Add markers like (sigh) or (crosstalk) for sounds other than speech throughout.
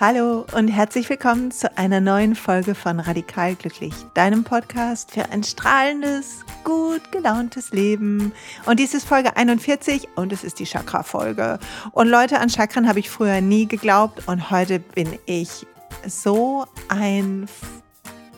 Hallo und herzlich willkommen zu einer neuen Folge von Radikal Glücklich, deinem Podcast für ein strahlendes, gut gelauntes Leben. Und dies ist Folge 41 und es ist die Chakra-Folge. Und Leute, an Chakren habe ich früher nie geglaubt und heute bin ich so ein,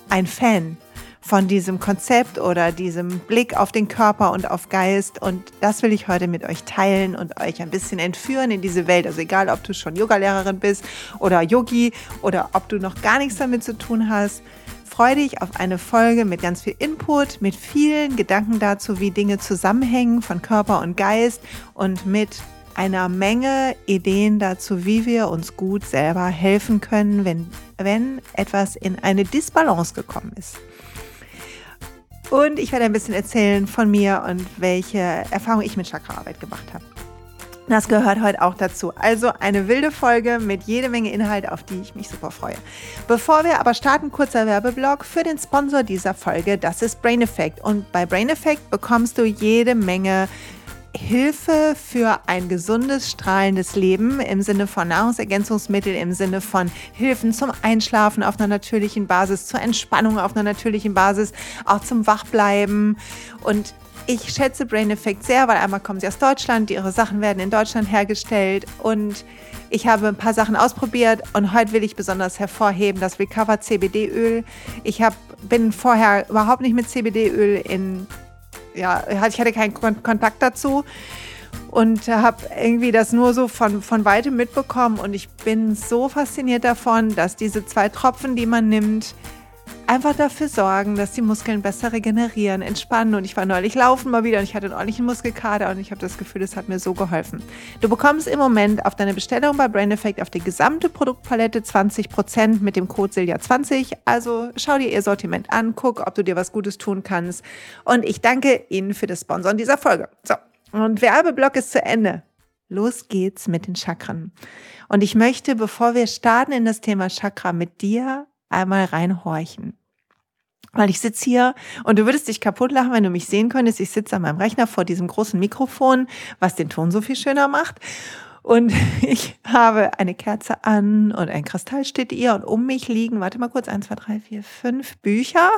ein Fan von diesem Konzept oder diesem Blick auf den Körper und auf Geist. Und das will ich heute mit euch teilen und euch ein bisschen entführen in diese Welt. Also egal, ob du schon Yogalehrerin bist oder Yogi oder ob du noch gar nichts damit zu tun hast. Freue dich auf eine Folge mit ganz viel Input, mit vielen Gedanken dazu, wie Dinge zusammenhängen von Körper und Geist und mit einer Menge Ideen dazu, wie wir uns gut selber helfen können, wenn, wenn etwas in eine Disbalance gekommen ist. Und ich werde ein bisschen erzählen von mir und welche Erfahrungen ich mit Chakraarbeit gemacht habe. Das gehört heute auch dazu. Also eine wilde Folge mit jede Menge Inhalt, auf die ich mich super freue. Bevor wir aber starten, kurzer Werbeblock für den Sponsor dieser Folge. Das ist Brain Effect. Und bei Brain Effect bekommst du jede Menge Hilfe für ein gesundes, strahlendes Leben im Sinne von Nahrungsergänzungsmittel, im Sinne von Hilfen zum Einschlafen auf einer natürlichen Basis, zur Entspannung auf einer natürlichen Basis, auch zum Wachbleiben. Und ich schätze Brain Effect sehr, weil einmal kommen sie aus Deutschland, ihre Sachen werden in Deutschland hergestellt und ich habe ein paar Sachen ausprobiert und heute will ich besonders hervorheben das Recover CBD Öl. Ich hab, bin vorher überhaupt nicht mit CBD Öl in ja, ich hatte keinen Kontakt dazu und habe irgendwie das nur so von, von weitem mitbekommen und ich bin so fasziniert davon, dass diese zwei Tropfen, die man nimmt, einfach dafür sorgen, dass die Muskeln besser regenerieren, entspannen. Und ich war neulich laufen mal wieder und ich hatte einen ordentlichen Muskelkater und ich habe das Gefühl, das hat mir so geholfen. Du bekommst im Moment auf deine Bestellung bei Brain Effect auf die gesamte Produktpalette 20% mit dem Code Silja20. Also schau dir ihr Sortiment an, guck, ob du dir was Gutes tun kannst. Und ich danke Ihnen für das Sponsoren dieser Folge. So, und Werbeblock ist zu Ende. Los geht's mit den Chakren. Und ich möchte, bevor wir starten in das Thema Chakra, mit dir einmal reinhorchen. Weil ich sitze hier und du würdest dich kaputt lachen, wenn du mich sehen könntest. Ich sitze an meinem Rechner vor diesem großen Mikrofon, was den Ton so viel schöner macht. Und (laughs) ich habe eine Kerze an und ein Kristall steht hier und um mich liegen, warte mal kurz, eins, zwei, drei, vier, fünf Bücher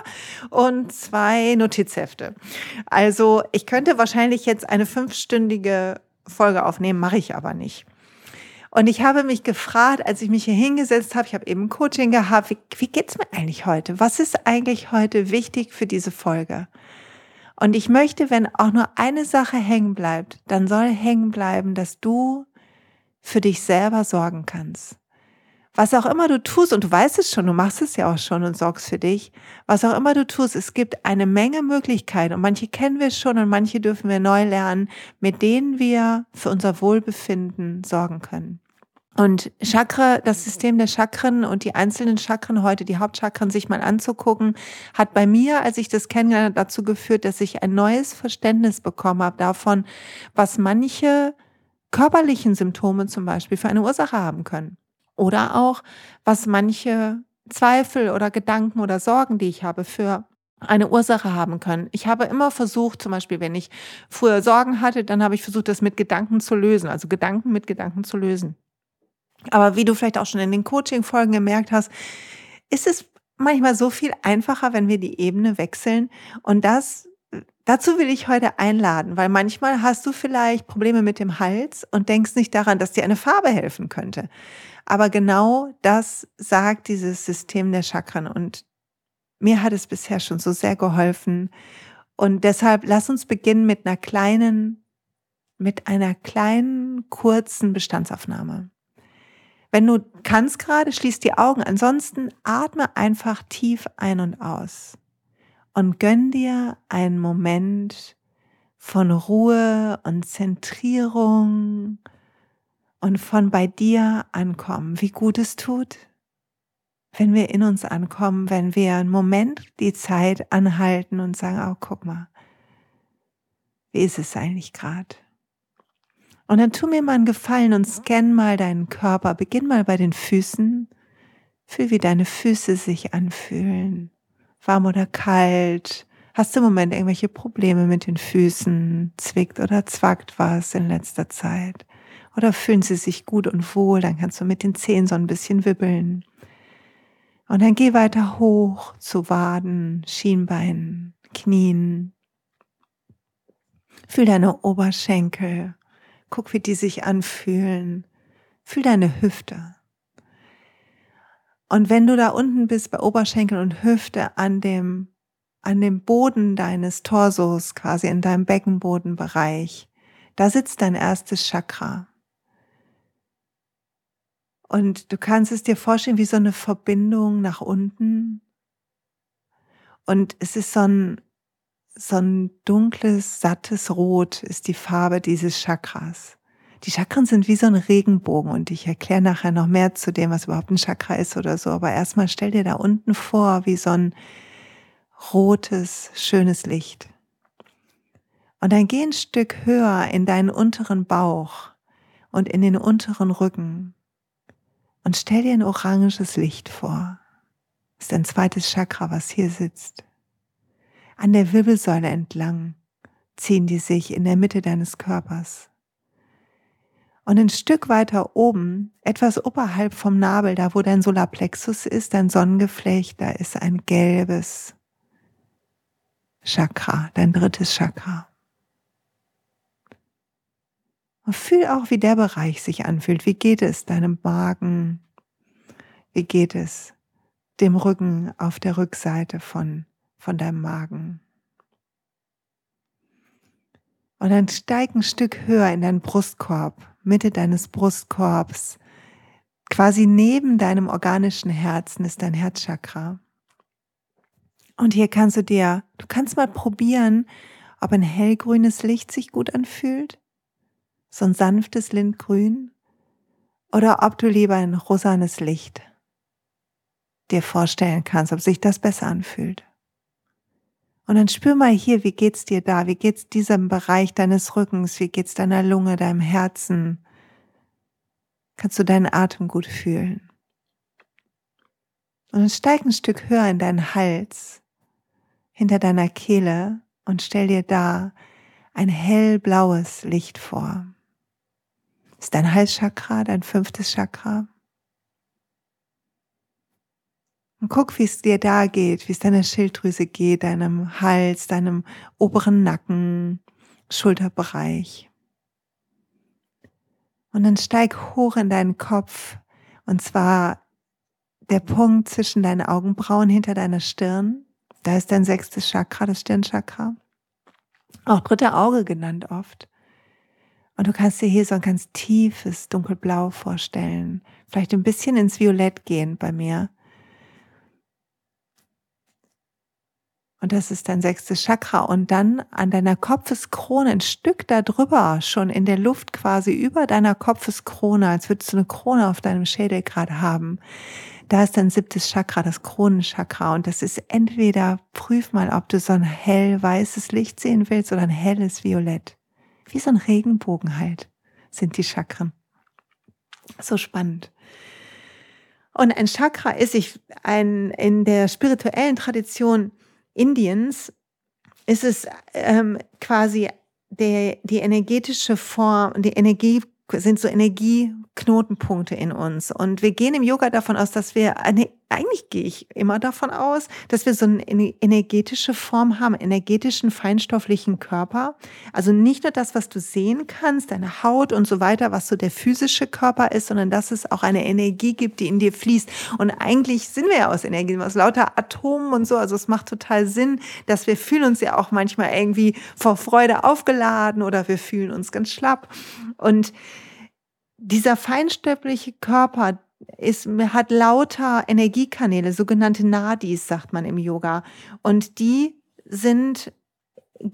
und zwei Notizhefte. Also ich könnte wahrscheinlich jetzt eine fünfstündige Folge aufnehmen, mache ich aber nicht. Und ich habe mich gefragt, als ich mich hier hingesetzt habe, ich habe eben Coaching gehabt, wie, wie geht's mir eigentlich heute? Was ist eigentlich heute wichtig für diese Folge? Und ich möchte, wenn auch nur eine Sache hängen bleibt, dann soll hängen bleiben, dass du für dich selber sorgen kannst. Was auch immer du tust, und du weißt es schon, du machst es ja auch schon und sorgst für dich, was auch immer du tust, es gibt eine Menge Möglichkeiten und manche kennen wir schon und manche dürfen wir neu lernen, mit denen wir für unser Wohlbefinden sorgen können. Und Chakra, das System der Chakren und die einzelnen Chakren heute, die Hauptchakren sich mal anzugucken, hat bei mir, als ich das kennengelernt dazu geführt, dass ich ein neues Verständnis bekommen habe davon, was manche körperlichen Symptome zum Beispiel für eine Ursache haben können. Oder auch, was manche Zweifel oder Gedanken oder Sorgen, die ich habe, für eine Ursache haben können. Ich habe immer versucht, zum Beispiel, wenn ich früher Sorgen hatte, dann habe ich versucht, das mit Gedanken zu lösen, also Gedanken mit Gedanken zu lösen. Aber wie du vielleicht auch schon in den Coaching-Folgen gemerkt hast, ist es manchmal so viel einfacher, wenn wir die Ebene wechseln. Und das, dazu will ich heute einladen, weil manchmal hast du vielleicht Probleme mit dem Hals und denkst nicht daran, dass dir eine Farbe helfen könnte. Aber genau das sagt dieses System der Chakren und mir hat es bisher schon so sehr geholfen. Und deshalb lass uns beginnen mit einer kleinen, mit einer kleinen, kurzen Bestandsaufnahme. Wenn du kannst gerade, schließ die Augen. Ansonsten atme einfach tief ein und aus und gönn dir einen Moment von Ruhe und Zentrierung und von bei dir ankommen, wie gut es tut, wenn wir in uns ankommen, wenn wir einen Moment die Zeit anhalten und sagen, oh, guck mal, wie ist es eigentlich gerade? Und dann tu mir mal einen Gefallen und scann mal deinen Körper. Beginn mal bei den Füßen. Fühl, wie deine Füße sich anfühlen. Warm oder kalt. Hast du im Moment irgendwelche Probleme mit den Füßen? Zwickt oder zwackt was in letzter Zeit? Oder fühlen sie sich gut und wohl, dann kannst du mit den Zehen so ein bisschen wibbeln. Und dann geh weiter hoch zu Waden, Schienbeinen, Knien. Fühl deine Oberschenkel. Guck, wie die sich anfühlen. Fühl deine Hüfte. Und wenn du da unten bist bei Oberschenkel und Hüfte an dem, an dem Boden deines Torsos, quasi in deinem Beckenbodenbereich, da sitzt dein erstes Chakra. Und du kannst es dir vorstellen wie so eine Verbindung nach unten. Und es ist so ein, so ein dunkles, sattes Rot ist die Farbe dieses Chakras. Die Chakren sind wie so ein Regenbogen und ich erkläre nachher noch mehr zu dem, was überhaupt ein Chakra ist oder so. Aber erstmal stell dir da unten vor, wie so ein rotes, schönes Licht. Und dann geh ein Stück höher in deinen unteren Bauch und in den unteren Rücken und stell dir ein oranges Licht vor. Das ist ein zweites Chakra, was hier sitzt. An der Wirbelsäule entlang ziehen die sich in der Mitte deines Körpers. Und ein Stück weiter oben, etwas oberhalb vom Nabel, da wo dein Solarplexus ist, dein Sonnengeflecht, da ist ein gelbes Chakra, dein drittes Chakra. Und fühl auch, wie der Bereich sich anfühlt. Wie geht es deinem Magen? Wie geht es dem Rücken auf der Rückseite von, von deinem Magen? Und dann steig ein Stück höher in deinen Brustkorb, Mitte deines Brustkorbs. Quasi neben deinem organischen Herzen ist dein Herzchakra. Und hier kannst du dir, du kannst mal probieren, ob ein hellgrünes Licht sich gut anfühlt so ein sanftes Lindgrün, oder ob du lieber ein rosanes Licht dir vorstellen kannst, ob sich das besser anfühlt. Und dann spür mal hier, wie geht's dir da? Wie geht's diesem Bereich deines Rückens? Wie geht's deiner Lunge, deinem Herzen? Kannst du deinen Atem gut fühlen? Und dann steig ein Stück höher in deinen Hals, hinter deiner Kehle und stell dir da ein hellblaues Licht vor ist dein Halschakra, dein fünftes Chakra. Und guck, wie es dir da geht, wie es deiner Schilddrüse geht, deinem Hals, deinem oberen Nacken, Schulterbereich. Und dann steig hoch in deinen Kopf, und zwar der Punkt zwischen deinen Augenbrauen hinter deiner Stirn. Da ist dein sechstes Chakra, das Stirnchakra. Auch dritte Auge genannt oft. Und du kannst dir hier so ein ganz tiefes Dunkelblau vorstellen. Vielleicht ein bisschen ins Violett gehen bei mir. Und das ist dein sechstes Chakra. Und dann an deiner Kopfeskrone ein Stück darüber, schon in der Luft quasi über deiner Kopfeskrone, als würdest du eine Krone auf deinem Schädel gerade haben. Da ist dein siebtes Chakra, das Kronenchakra. Und das ist entweder, prüf mal, ob du so ein hell weißes Licht sehen willst oder ein helles Violett. Wie so ein Regenbogen halt sind die Chakren. So spannend. Und ein Chakra ist ich ein, in der spirituellen Tradition Indiens ist es ähm, quasi der, die energetische Form, die Energie sind so Energieknotenpunkte in uns. Und wir gehen im Yoga davon aus, dass wir eine eigentlich gehe ich immer davon aus, dass wir so eine energetische Form haben, energetischen, feinstofflichen Körper. Also nicht nur das, was du sehen kannst, deine Haut und so weiter, was so der physische Körper ist, sondern dass es auch eine Energie gibt, die in dir fließt. Und eigentlich sind wir ja aus Energie, aus lauter Atomen und so. Also es macht total Sinn, dass wir fühlen uns ja auch manchmal irgendwie vor Freude aufgeladen oder wir fühlen uns ganz schlapp. Und dieser feinstoffliche Körper, ist, hat lauter Energiekanäle, sogenannte Nadis, sagt man im Yoga. Und die sind,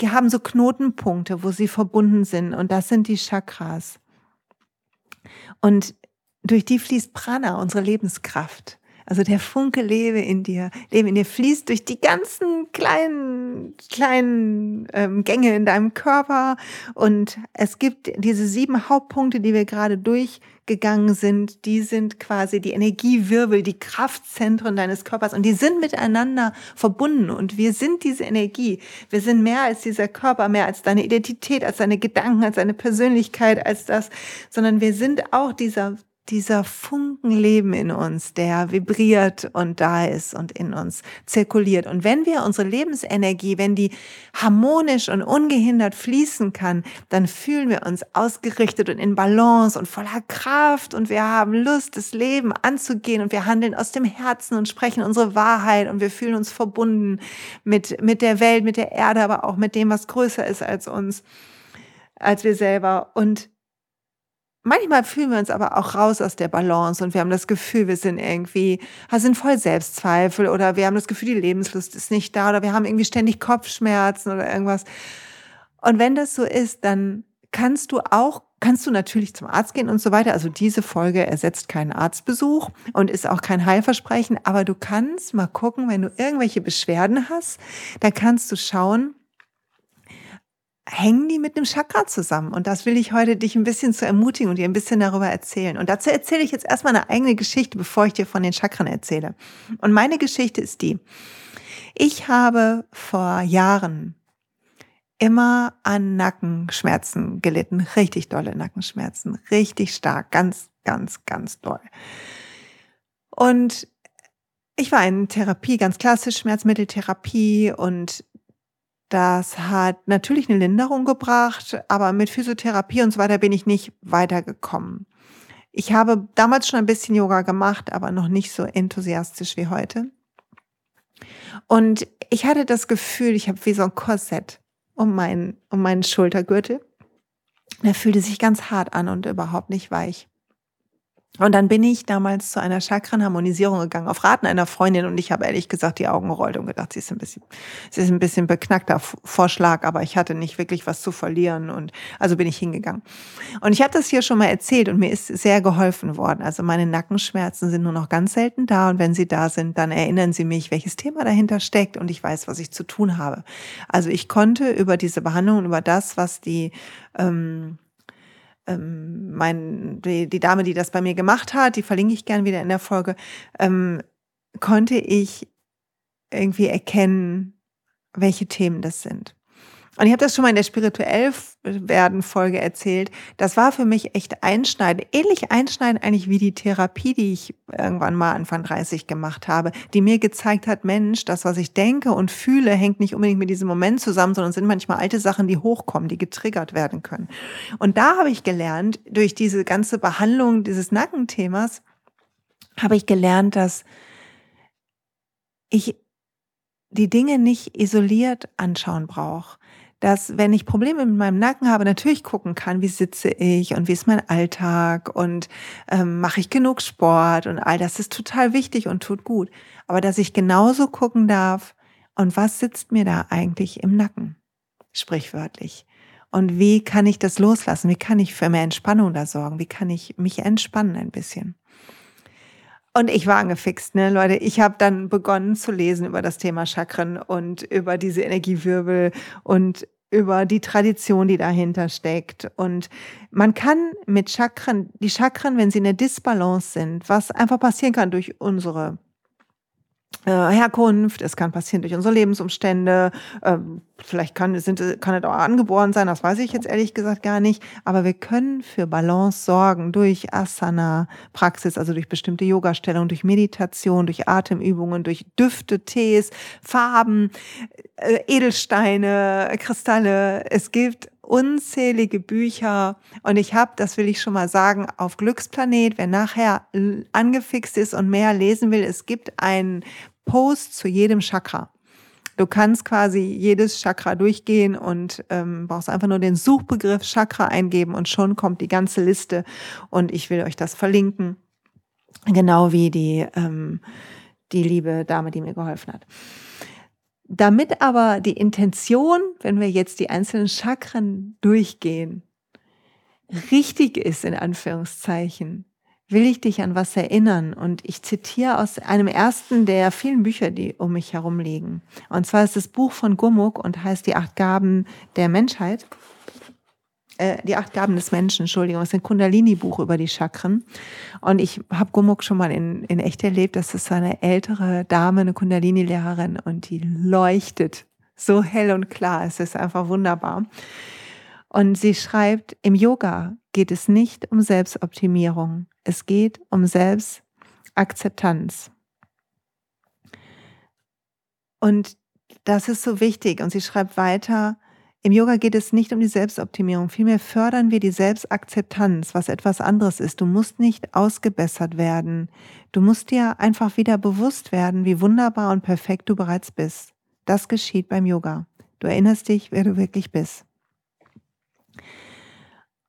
haben so Knotenpunkte, wo sie verbunden sind. Und das sind die Chakras. Und durch die fließt Prana, unsere Lebenskraft. Also der Funke lebe in dir, lebe in dir, fließt durch die ganzen kleinen, kleinen ähm, Gänge in deinem Körper. Und es gibt diese sieben Hauptpunkte, die wir gerade durchgegangen sind. Die sind quasi die Energiewirbel, die Kraftzentren deines Körpers und die sind miteinander verbunden. Und wir sind diese Energie. Wir sind mehr als dieser Körper, mehr als deine Identität, als deine Gedanken, als deine Persönlichkeit, als das, sondern wir sind auch dieser dieser Funken Leben in uns, der vibriert und da ist und in uns zirkuliert. Und wenn wir unsere Lebensenergie, wenn die harmonisch und ungehindert fließen kann, dann fühlen wir uns ausgerichtet und in Balance und voller Kraft und wir haben Lust, das Leben anzugehen und wir handeln aus dem Herzen und sprechen unsere Wahrheit und wir fühlen uns verbunden mit, mit der Welt, mit der Erde, aber auch mit dem, was größer ist als uns, als wir selber. Und Manchmal fühlen wir uns aber auch raus aus der Balance und wir haben das Gefühl, wir sind irgendwie, sind voll Selbstzweifel oder wir haben das Gefühl, die Lebenslust ist nicht da oder wir haben irgendwie ständig Kopfschmerzen oder irgendwas. Und wenn das so ist, dann kannst du auch, kannst du natürlich zum Arzt gehen und so weiter. Also diese Folge ersetzt keinen Arztbesuch und ist auch kein Heilversprechen, aber du kannst mal gucken, wenn du irgendwelche Beschwerden hast, dann kannst du schauen, hängen die mit dem Chakra zusammen. Und das will ich heute dich ein bisschen zu ermutigen und dir ein bisschen darüber erzählen. Und dazu erzähle ich jetzt erstmal eine eigene Geschichte, bevor ich dir von den Chakren erzähle. Und meine Geschichte ist die. Ich habe vor Jahren immer an Nackenschmerzen gelitten. Richtig dolle Nackenschmerzen. Richtig stark. Ganz, ganz, ganz doll. Und ich war in Therapie, ganz klassisch Schmerzmitteltherapie und das hat natürlich eine Linderung gebracht, aber mit Physiotherapie und so weiter bin ich nicht weitergekommen. Ich habe damals schon ein bisschen Yoga gemacht, aber noch nicht so enthusiastisch wie heute. Und ich hatte das Gefühl, ich habe wie so ein Korsett um meinen, um meinen Schultergürtel. Der fühlte sich ganz hart an und überhaupt nicht weich. Und dann bin ich damals zu einer Chakrenharmonisierung gegangen, auf Raten einer Freundin und ich habe ehrlich gesagt die Augen gerollt und gedacht, sie ist ein bisschen, sie ist ein bisschen beknackter Vorschlag, aber ich hatte nicht wirklich was zu verlieren und also bin ich hingegangen. Und ich habe das hier schon mal erzählt und mir ist sehr geholfen worden. Also meine Nackenschmerzen sind nur noch ganz selten da und wenn sie da sind, dann erinnern sie mich, welches Thema dahinter steckt und ich weiß, was ich zu tun habe. Also ich konnte über diese Behandlung, über das, was die ähm, ähm, mein, die, die Dame, die das bei mir gemacht hat, die verlinke ich gern wieder in der Folge, ähm, konnte ich irgendwie erkennen, welche Themen das sind. Und ich habe das schon mal in der spirituell werden Folge erzählt. Das war für mich echt einschneidend, ähnlich einschneidend eigentlich wie die Therapie, die ich irgendwann mal Anfang 30 gemacht habe, die mir gezeigt hat, Mensch, das, was ich denke und fühle, hängt nicht unbedingt mit diesem Moment zusammen, sondern sind manchmal alte Sachen, die hochkommen, die getriggert werden können. Und da habe ich gelernt, durch diese ganze Behandlung dieses Nackenthemas, habe ich gelernt, dass ich die Dinge nicht isoliert anschauen brauche dass wenn ich Probleme mit meinem Nacken habe, natürlich gucken kann, wie sitze ich und wie ist mein Alltag und ähm, mache ich genug Sport und all das ist total wichtig und tut gut. Aber dass ich genauso gucken darf, und was sitzt mir da eigentlich im Nacken, sprichwörtlich. Und wie kann ich das loslassen? Wie kann ich für mehr Entspannung da sorgen? Wie kann ich mich entspannen ein bisschen? Und ich war angefixt, ne, Leute. Ich habe dann begonnen zu lesen über das Thema Chakren und über diese Energiewirbel und über die Tradition, die dahinter steckt. Und man kann mit Chakren, die Chakren, wenn sie in der Disbalance sind, was einfach passieren kann durch unsere Herkunft, es kann passieren durch unsere Lebensumstände, ähm, vielleicht kann, sind, kann es auch angeboren sein, das weiß ich jetzt ehrlich gesagt gar nicht, aber wir können für Balance sorgen durch Asana-Praxis, also durch bestimmte Yoga-Stellungen, durch Meditation, durch Atemübungen, durch Düfte, Tees, Farben, äh, Edelsteine, Kristalle. Es gibt unzählige Bücher und ich habe, das will ich schon mal sagen, auf Glücksplanet, wer nachher angefixt ist und mehr lesen will, es gibt einen Post zu jedem Chakra. Du kannst quasi jedes Chakra durchgehen und ähm, brauchst einfach nur den Suchbegriff Chakra eingeben und schon kommt die ganze Liste und ich will euch das verlinken, genau wie die ähm, die liebe Dame, die mir geholfen hat. Damit aber die Intention, wenn wir jetzt die einzelnen Chakren durchgehen, richtig ist, in Anführungszeichen, will ich dich an was erinnern. Und ich zitiere aus einem ersten der vielen Bücher, die um mich herum liegen. Und zwar ist das Buch von Gumuk und heißt Die acht Gaben der Menschheit. Äh, die acht Gaben des Menschen, Entschuldigung, das ist ein Kundalini-Buch über die Chakren. Und ich habe Gumuk schon mal in, in echt erlebt. Das ist eine ältere Dame, eine Kundalini-Lehrerin und die leuchtet so hell und klar. Es ist einfach wunderbar. Und sie schreibt, im Yoga geht es nicht um Selbstoptimierung. Es geht um Selbstakzeptanz. Und das ist so wichtig. Und sie schreibt weiter, im Yoga geht es nicht um die Selbstoptimierung, vielmehr fördern wir die Selbstakzeptanz, was etwas anderes ist. Du musst nicht ausgebessert werden. Du musst dir einfach wieder bewusst werden, wie wunderbar und perfekt du bereits bist. Das geschieht beim Yoga. Du erinnerst dich, wer du wirklich bist.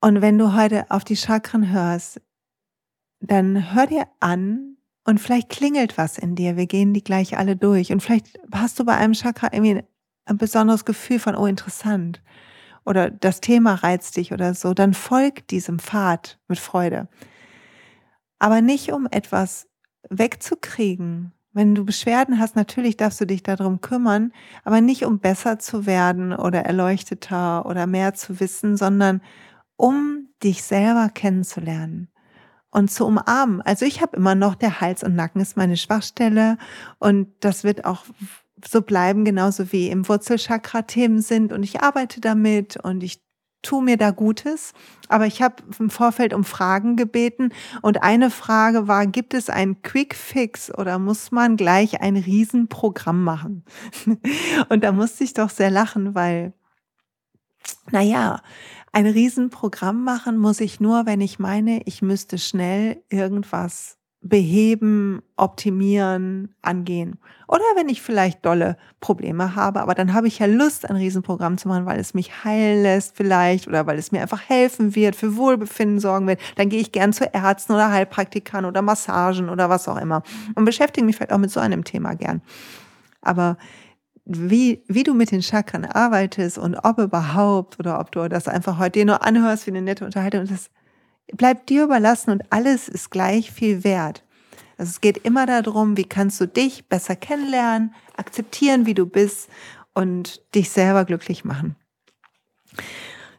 Und wenn du heute auf die Chakren hörst, dann hör dir an und vielleicht klingelt was in dir. Wir gehen die gleich alle durch. Und vielleicht hast du bei einem Chakra irgendwie ein besonderes Gefühl von, oh, interessant. Oder das Thema reizt dich oder so. Dann folg diesem Pfad mit Freude. Aber nicht um etwas wegzukriegen. Wenn du Beschwerden hast, natürlich darfst du dich darum kümmern, aber nicht um besser zu werden oder erleuchteter oder mehr zu wissen, sondern um dich selber kennenzulernen und zu umarmen. Also ich habe immer noch der Hals und Nacken ist meine Schwachstelle und das wird auch so bleiben, genauso wie im Wurzelchakra Themen sind und ich arbeite damit und ich tue mir da Gutes. Aber ich habe im Vorfeld um Fragen gebeten und eine Frage war, gibt es einen Quick Fix oder muss man gleich ein Riesenprogramm machen? (laughs) und da musste ich doch sehr lachen, weil, naja, ein Riesenprogramm machen muss ich nur, wenn ich meine, ich müsste schnell irgendwas beheben, optimieren, angehen. Oder wenn ich vielleicht dolle Probleme habe, aber dann habe ich ja Lust, ein Riesenprogramm zu machen, weil es mich heilen lässt vielleicht oder weil es mir einfach helfen wird, für Wohlbefinden sorgen wird. Dann gehe ich gern zu Ärzten oder Heilpraktikern oder Massagen oder was auch immer und beschäftige mich vielleicht auch mit so einem Thema gern. Aber wie, wie du mit den Chakren arbeitest und ob überhaupt oder ob du das einfach heute nur anhörst wie eine nette Unterhaltung, das bleibt dir überlassen und alles ist gleich viel wert. Also es geht immer darum, wie kannst du dich besser kennenlernen, akzeptieren, wie du bist und dich selber glücklich machen.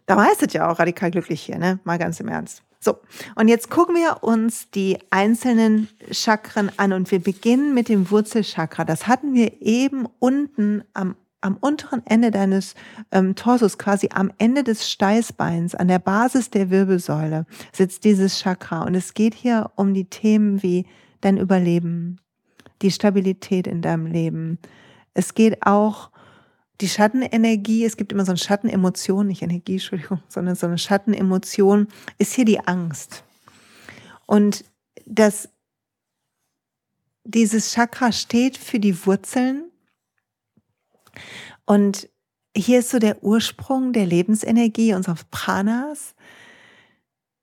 Da heißt es ja auch radikal glücklich hier, ne? Mal ganz im Ernst. So, und jetzt gucken wir uns die einzelnen Chakren an und wir beginnen mit dem Wurzelchakra. Das hatten wir eben unten am, am unteren Ende deines ähm, Torsos, quasi am Ende des Steißbeins, an der Basis der Wirbelsäule sitzt dieses Chakra. Und es geht hier um die Themen wie dein Überleben, die Stabilität in deinem Leben. Es geht auch die Schattenenergie, es gibt immer so eine Schattenemotion, nicht Energie, Entschuldigung, sondern so eine Schattenemotion, ist hier die Angst. Und das, dieses Chakra steht für die Wurzeln. Und hier ist so der Ursprung der Lebensenergie unseres Pranas.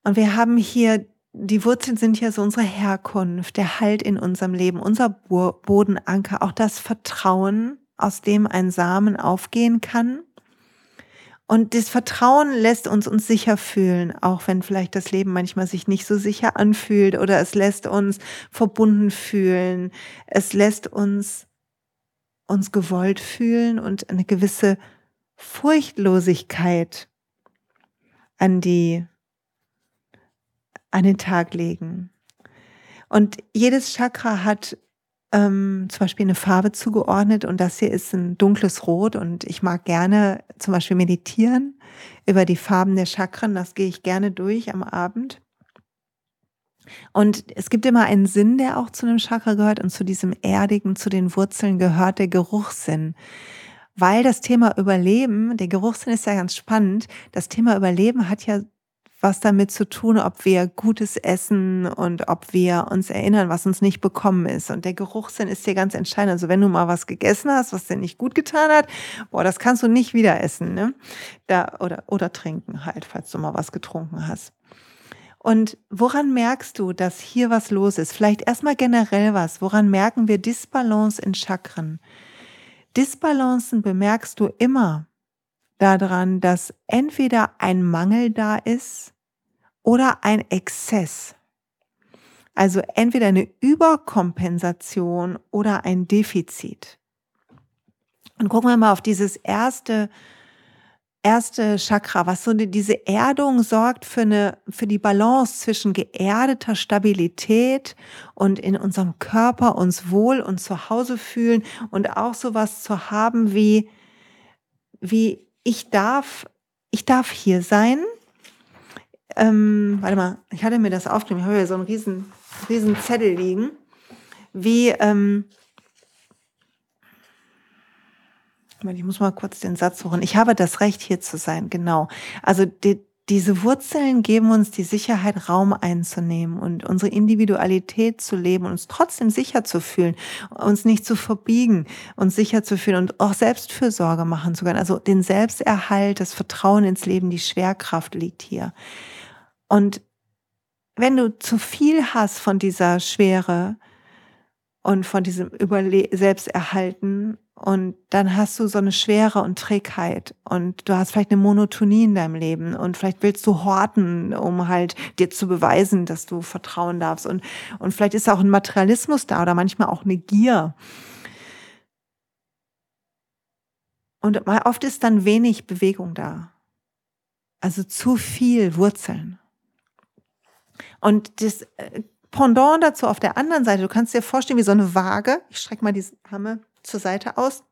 Und wir haben hier, die Wurzeln sind ja so unsere Herkunft, der Halt in unserem Leben, unser Bodenanker, auch das Vertrauen aus dem ein Samen aufgehen kann. Und das Vertrauen lässt uns uns sicher fühlen, auch wenn vielleicht das Leben manchmal sich nicht so sicher anfühlt oder es lässt uns verbunden fühlen. Es lässt uns uns gewollt fühlen und eine gewisse Furchtlosigkeit an die, an den Tag legen. Und jedes Chakra hat ähm, zum Beispiel eine Farbe zugeordnet und das hier ist ein dunkles Rot und ich mag gerne zum Beispiel meditieren über die Farben der Chakren. Das gehe ich gerne durch am Abend. Und es gibt immer einen Sinn, der auch zu einem Chakra gehört und zu diesem Erdigen, zu den Wurzeln gehört der Geruchssinn. Weil das Thema Überleben, der Geruchssinn ist ja ganz spannend. Das Thema Überleben hat ja was damit zu tun, ob wir Gutes essen und ob wir uns erinnern, was uns nicht bekommen ist. Und der Geruchssinn ist hier ganz entscheidend. Also wenn du mal was gegessen hast, was dir nicht gut getan hat, boah, das kannst du nicht wieder essen, ne? Da, oder, oder trinken halt, falls du mal was getrunken hast. Und woran merkst du, dass hier was los ist? Vielleicht erstmal generell was. Woran merken wir Disbalance in Chakren? Disbalancen bemerkst du immer, daran, dass entweder ein Mangel da ist oder ein Exzess. Also entweder eine Überkompensation oder ein Defizit. Und gucken wir mal auf dieses erste erste Chakra, was so diese Erdung sorgt für eine, für die Balance zwischen geerdeter Stabilität und in unserem Körper uns wohl und zu Hause fühlen und auch sowas zu haben wie, wie ich darf, ich darf hier sein. Ähm, warte mal, ich hatte mir das aufgenommen, ich habe hier so einen riesen, riesen Zettel liegen, wie, ähm, Ich muss mal kurz den Satz suchen. Ich habe das Recht, hier zu sein. Genau. Also die, diese Wurzeln geben uns die Sicherheit, Raum einzunehmen und unsere Individualität zu leben uns trotzdem sicher zu fühlen, uns nicht zu verbiegen, uns sicher zu fühlen und auch Selbstfürsorge machen zu können. Also den Selbsterhalt, das Vertrauen ins Leben, die Schwerkraft liegt hier. Und wenn du zu viel hast von dieser Schwere und von diesem Überle Selbsterhalten und dann hast du so eine Schwere und Trägheit und du hast vielleicht eine Monotonie in deinem Leben und vielleicht willst du horten, um halt dir zu beweisen, dass du vertrauen darfst. Und, und vielleicht ist auch ein Materialismus da oder manchmal auch eine Gier. Und oft ist dann wenig Bewegung da. Also zu viel Wurzeln. Und das äh, Pendant dazu auf der anderen Seite, du kannst dir vorstellen, wie so eine Waage. Ich strecke mal die Hammer zur Seite aus.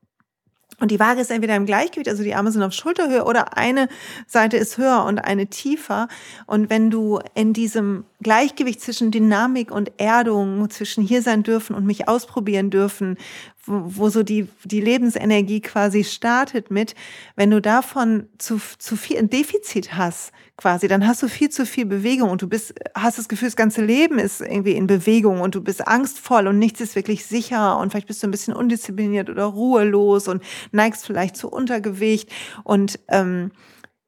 Und die Waage ist entweder im Gleichgewicht, also die Arme sind auf Schulterhöhe oder eine Seite ist höher und eine tiefer. Und wenn du in diesem Gleichgewicht zwischen Dynamik und Erdung, zwischen hier sein dürfen und mich ausprobieren dürfen, wo, wo so die, die Lebensenergie quasi startet mit, wenn du davon zu, zu viel ein Defizit hast, quasi, dann hast du viel zu viel Bewegung und du bist, hast das Gefühl, das ganze Leben ist irgendwie in Bewegung und du bist angstvoll und nichts ist wirklich sicher und vielleicht bist du ein bisschen undiszipliniert oder ruhelos und neigst vielleicht zu Untergewicht und ähm,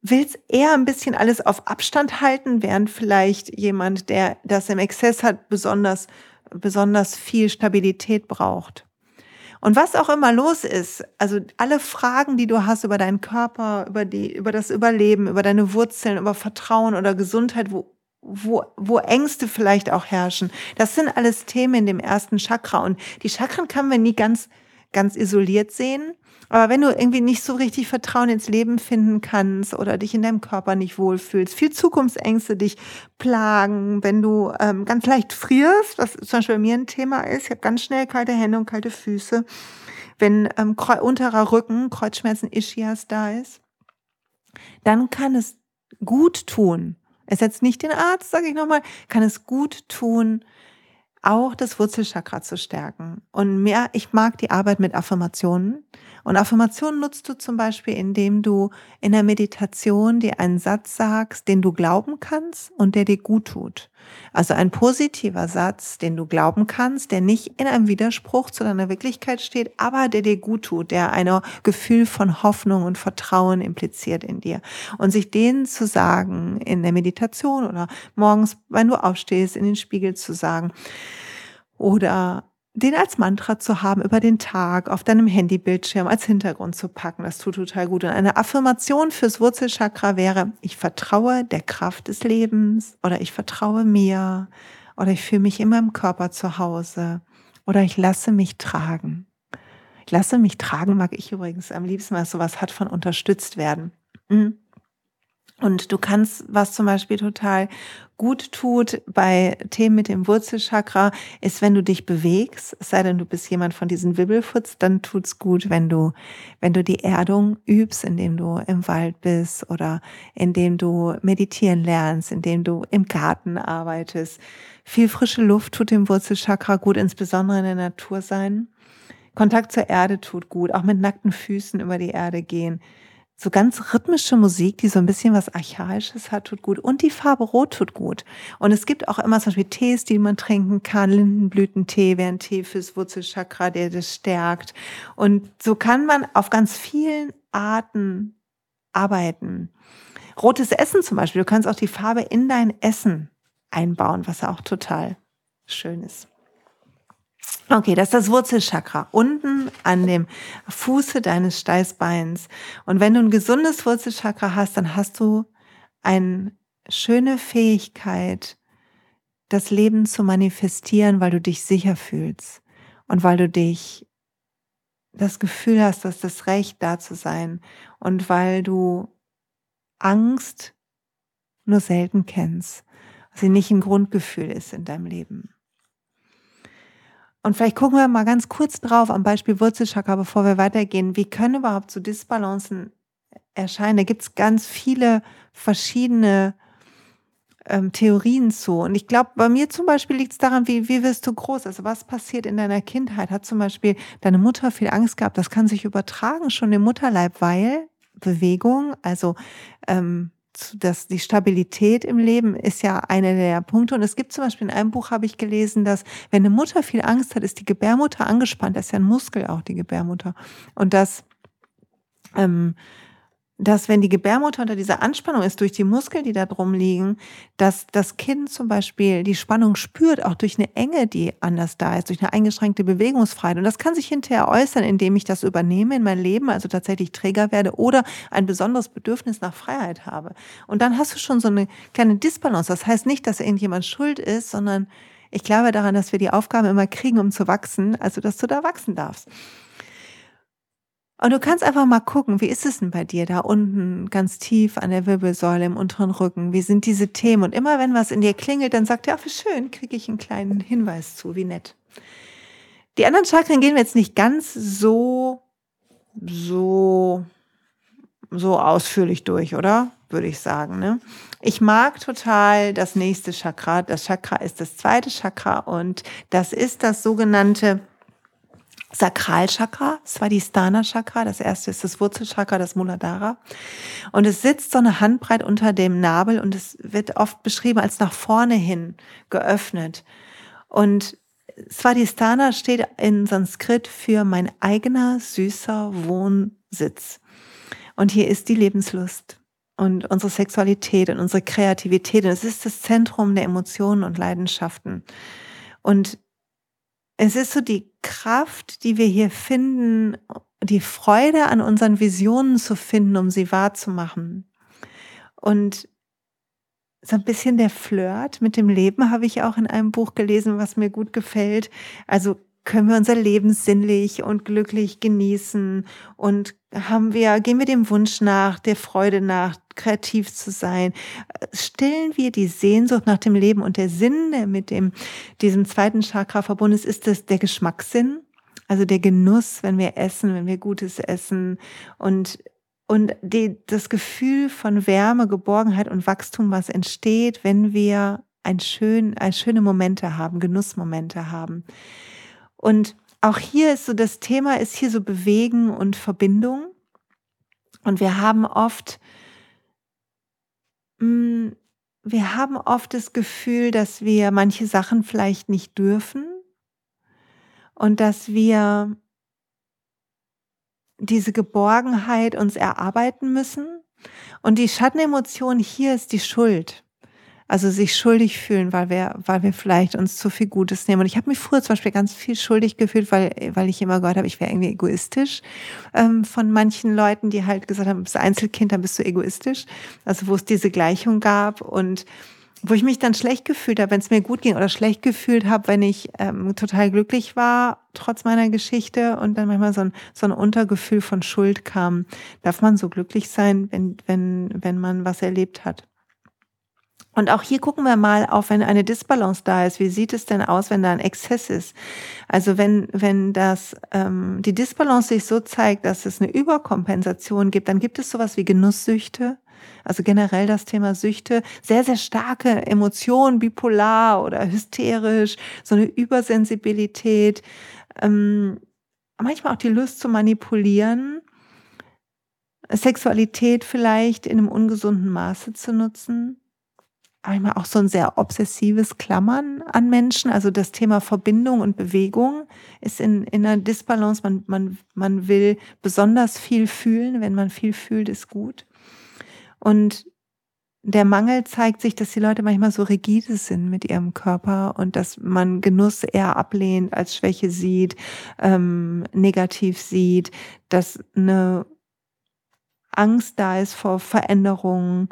willst eher ein bisschen alles auf Abstand halten, während vielleicht jemand, der das im Exzess hat, besonders, besonders viel Stabilität braucht. Und was auch immer los ist, also alle Fragen, die du hast über deinen Körper, über die, über das Überleben, über deine Wurzeln, über Vertrauen oder Gesundheit, wo, wo, wo Ängste vielleicht auch herrschen, das sind alles Themen in dem ersten Chakra. Und die Chakren kann man nie ganz, ganz isoliert sehen. Aber wenn du irgendwie nicht so richtig Vertrauen ins Leben finden kannst oder dich in deinem Körper nicht wohlfühlst, viel Zukunftsängste dich plagen, wenn du ähm, ganz leicht frierst, was zum Beispiel bei mir ein Thema ist, ich habe ganz schnell kalte Hände und kalte Füße, wenn ähm, unterer Rücken, Kreuzschmerzen, Ischias da ist, dann kann es gut tun, es setzt nicht den Arzt, sage ich nochmal, kann es gut tun, auch das Wurzelchakra zu stärken. Und mehr, ich mag die Arbeit mit Affirmationen. Und Affirmationen nutzt du zum Beispiel, indem du in der Meditation dir einen Satz sagst, den du glauben kannst und der dir gut tut. Also ein positiver Satz, den du glauben kannst, der nicht in einem Widerspruch zu deiner Wirklichkeit steht, aber der dir gut tut, der ein Gefühl von Hoffnung und Vertrauen impliziert in dir. Und sich den zu sagen in der Meditation oder morgens, wenn du aufstehst, in den Spiegel zu sagen oder den als Mantra zu haben über den Tag auf deinem Handybildschirm als Hintergrund zu packen. Das tut total gut. Und eine Affirmation fürs Wurzelchakra wäre, ich vertraue der Kraft des Lebens oder ich vertraue mir oder ich fühle mich in meinem Körper zu Hause oder ich lasse mich tragen. Ich lasse mich tragen, mag ich übrigens am liebsten, weil sowas hat von unterstützt werden. Mhm. Und du kannst, was zum Beispiel total gut tut bei Themen mit dem Wurzelchakra, ist, wenn du dich bewegst, es sei denn, du bist jemand von diesen Wibbelfutz, dann tut's gut, wenn du, wenn du die Erdung übst, indem du im Wald bist oder indem du meditieren lernst, indem du im Garten arbeitest. Viel frische Luft tut dem Wurzelchakra gut, insbesondere in der Natur sein. Kontakt zur Erde tut gut, auch mit nackten Füßen über die Erde gehen so ganz rhythmische Musik, die so ein bisschen was Archaisches hat, tut gut. Und die Farbe Rot tut gut. Und es gibt auch immer zum Beispiel Tees, die man trinken kann. Lindenblütentee wäre ein Tee fürs Wurzelchakra, der das stärkt. Und so kann man auf ganz vielen Arten arbeiten. Rotes Essen zum Beispiel. Du kannst auch die Farbe in dein Essen einbauen, was auch total schön ist. Okay, das ist das Wurzelchakra unten an dem Fuße deines Steißbeins. Und wenn du ein gesundes Wurzelchakra hast, dann hast du eine schöne Fähigkeit, das Leben zu manifestieren, weil du dich sicher fühlst und weil du dich das Gefühl hast, dass das Recht da zu sein und weil du Angst nur selten kennst, sie nicht ein Grundgefühl ist in deinem Leben. Und vielleicht gucken wir mal ganz kurz drauf am Beispiel Wurzelchakra, bevor wir weitergehen. Wie können überhaupt so Disbalancen erscheinen? Da gibt es ganz viele verschiedene ähm, Theorien zu. Und ich glaube, bei mir zum Beispiel liegt es daran, wie, wie wirst du groß? Also was passiert in deiner Kindheit? Hat zum Beispiel deine Mutter viel Angst gehabt? Das kann sich übertragen schon im Mutterleib, weil Bewegung, also ähm, dass die Stabilität im Leben ist ja einer der Punkte. Und es gibt zum Beispiel in einem Buch habe ich gelesen, dass wenn eine Mutter viel Angst hat, ist die Gebärmutter angespannt. Das ist ja ein Muskel auch, die Gebärmutter. Und das ähm, dass wenn die Gebärmutter unter dieser Anspannung ist durch die Muskeln, die da drum liegen, dass das Kind zum Beispiel die Spannung spürt, auch durch eine Enge, die anders da ist, durch eine eingeschränkte Bewegungsfreiheit. Und das kann sich hinterher äußern, indem ich das übernehme in mein Leben, also tatsächlich Träger werde oder ein besonderes Bedürfnis nach Freiheit habe. Und dann hast du schon so eine kleine Disbalance. Das heißt nicht, dass irgendjemand schuld ist, sondern ich glaube daran, dass wir die Aufgabe immer kriegen, um zu wachsen, also dass du da wachsen darfst. Und du kannst einfach mal gucken, wie ist es denn bei dir da unten ganz tief an der Wirbelsäule im unteren Rücken? Wie sind diese Themen? Und immer wenn was in dir klingelt, dann sagt ja, wie schön, kriege ich einen kleinen Hinweis zu, wie nett. Die anderen Chakren gehen wir jetzt nicht ganz so, so, so ausführlich durch, oder? Würde ich sagen. Ne? Ich mag total das nächste Chakra. Das Chakra ist das zweite Chakra und das ist das sogenannte Sakralchakra, Svadhisthana-Chakra. Das erste ist das Wurzelchakra, das Muladhara. Und es sitzt so eine Handbreit unter dem Nabel und es wird oft beschrieben als nach vorne hin geöffnet. Und Svadhisthana steht in Sanskrit für mein eigener süßer Wohnsitz. Und hier ist die Lebenslust und unsere Sexualität und unsere Kreativität. Und es ist das Zentrum der Emotionen und Leidenschaften. Und es ist so die Kraft, die wir hier finden, die Freude an unseren Visionen zu finden, um sie wahrzumachen. Und so ein bisschen der Flirt mit dem Leben habe ich auch in einem Buch gelesen, was mir gut gefällt. Also können wir unser Leben sinnlich und glücklich genießen und haben wir, gehen wir dem Wunsch nach, der Freude nach, kreativ zu sein, stillen wir die Sehnsucht nach dem Leben und der Sinn, der mit dem, diesem zweiten Chakra verbunden ist, ist das der Geschmackssinn, also der Genuss, wenn wir essen, wenn wir Gutes essen und und die, das Gefühl von Wärme, Geborgenheit und Wachstum, was entsteht, wenn wir ein schön, ein schöne Momente haben, Genussmomente haben. Und auch hier ist so das Thema ist hier so Bewegen und Verbindung. Und wir haben oft, mm, wir haben oft das Gefühl, dass wir manche Sachen vielleicht nicht dürfen und dass wir diese Geborgenheit uns erarbeiten müssen. Und die Schattenemotion hier ist die Schuld. Also sich schuldig fühlen, weil wir, weil wir vielleicht uns zu viel Gutes nehmen. Und ich habe mich früher zum Beispiel ganz viel schuldig gefühlt, weil, weil ich immer gehört habe, ich wäre irgendwie egoistisch. Ähm, von manchen Leuten, die halt gesagt haben, bist Einzelkind, dann bist du egoistisch. Also wo es diese Gleichung gab und wo ich mich dann schlecht gefühlt habe, wenn es mir gut ging oder schlecht gefühlt habe, wenn ich ähm, total glücklich war, trotz meiner Geschichte und dann manchmal so ein, so ein Untergefühl von Schuld kam. Darf man so glücklich sein, wenn, wenn, wenn man was erlebt hat? Und auch hier gucken wir mal auf, wenn eine Disbalance da ist. Wie sieht es denn aus, wenn da ein Exzess ist? Also wenn, wenn das, ähm, die Disbalance sich so zeigt, dass es eine Überkompensation gibt, dann gibt es sowas wie Genusssüchte. Also generell das Thema Süchte, sehr, sehr starke Emotionen, bipolar oder hysterisch, so eine Übersensibilität, ähm, manchmal auch die Lust zu manipulieren, Sexualität vielleicht in einem ungesunden Maße zu nutzen einmal auch so ein sehr obsessives Klammern an Menschen. Also das Thema Verbindung und Bewegung ist in, in einer Disbalance. Man, man, man will besonders viel fühlen. Wenn man viel fühlt, ist gut. Und der Mangel zeigt sich, dass die Leute manchmal so rigide sind mit ihrem Körper und dass man Genuss eher ablehnt, als Schwäche sieht, ähm, negativ sieht, dass eine Angst da ist vor Veränderungen,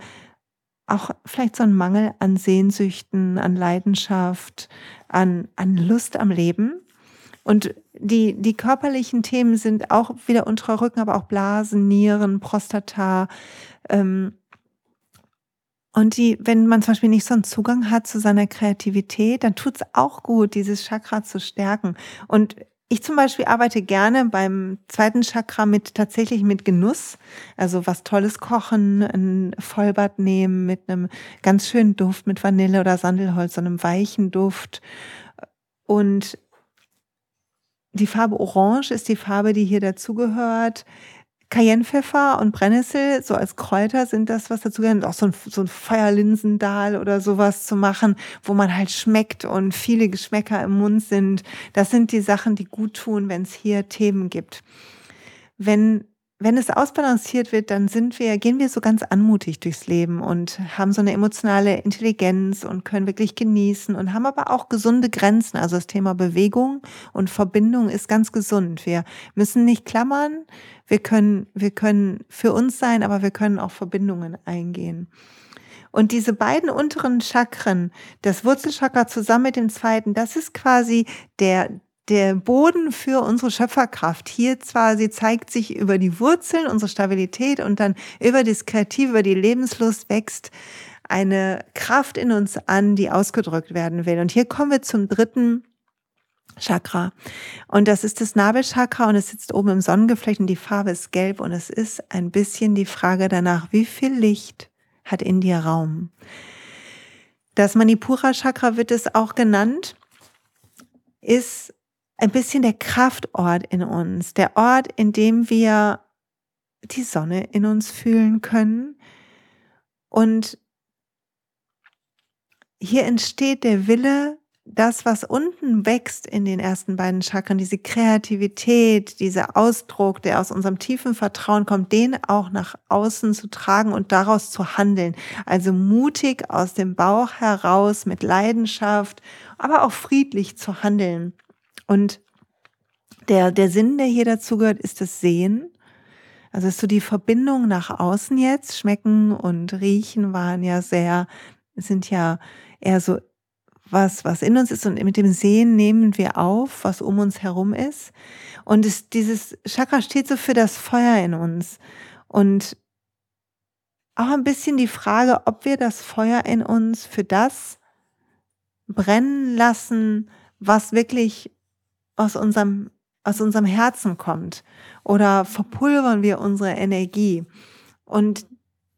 auch vielleicht so ein Mangel an Sehnsüchten, an Leidenschaft, an, an Lust am Leben. Und die, die körperlichen Themen sind auch wieder unterer Rücken, aber auch Blasen, Nieren, Prostata. Ähm, und die, wenn man zum Beispiel nicht so einen Zugang hat zu seiner Kreativität, dann tut es auch gut, dieses Chakra zu stärken. Und ich zum Beispiel arbeite gerne beim zweiten Chakra mit tatsächlich mit Genuss. Also was Tolles kochen, ein Vollbad nehmen mit einem ganz schönen Duft, mit Vanille oder Sandelholz, so einem weichen Duft. Und die Farbe Orange ist die Farbe, die hier dazugehört. Cayennepfeffer und Brennnessel, so als Kräuter sind das, was dazu gehört. Auch so ein, so ein Feuerlinsendahl oder sowas zu machen, wo man halt schmeckt und viele Geschmäcker im Mund sind. Das sind die Sachen, die gut tun, wenn es hier Themen gibt. Wenn wenn es ausbalanciert wird, dann sind wir, gehen wir so ganz anmutig durchs Leben und haben so eine emotionale Intelligenz und können wirklich genießen und haben aber auch gesunde Grenzen. Also das Thema Bewegung und Verbindung ist ganz gesund. Wir müssen nicht klammern. Wir können, wir können für uns sein, aber wir können auch Verbindungen eingehen. Und diese beiden unteren Chakren, das Wurzelchakra zusammen mit dem zweiten, das ist quasi der, der Boden für unsere Schöpferkraft. Hier zwar, sie zeigt sich über die Wurzeln, unsere Stabilität und dann über das Kreative, über die Lebenslust wächst eine Kraft in uns an, die ausgedrückt werden will. Und hier kommen wir zum dritten Chakra. Und das ist das Nabelchakra und es sitzt oben im Sonnengeflecht und die Farbe ist gelb und es ist ein bisschen die Frage danach, wie viel Licht hat in dir Raum? Das Manipura Chakra wird es auch genannt, ist ein bisschen der Kraftort in uns, der Ort, in dem wir die Sonne in uns fühlen können. Und hier entsteht der Wille, das, was unten wächst in den ersten beiden Chakren, diese Kreativität, dieser Ausdruck, der aus unserem tiefen Vertrauen kommt, den auch nach außen zu tragen und daraus zu handeln. Also mutig aus dem Bauch heraus mit Leidenschaft, aber auch friedlich zu handeln. Und der, der Sinn, der hier dazu gehört, ist das Sehen. Also ist so die Verbindung nach außen jetzt. Schmecken und Riechen waren ja sehr, sind ja eher so was, was in uns ist und mit dem Sehen nehmen wir auf, was um uns herum ist. Und es, dieses Chakra steht so für das Feuer in uns. Und auch ein bisschen die Frage, ob wir das Feuer in uns für das brennen lassen, was wirklich aus unserem, aus unserem Herzen kommt. Oder verpulvern wir unsere Energie. Und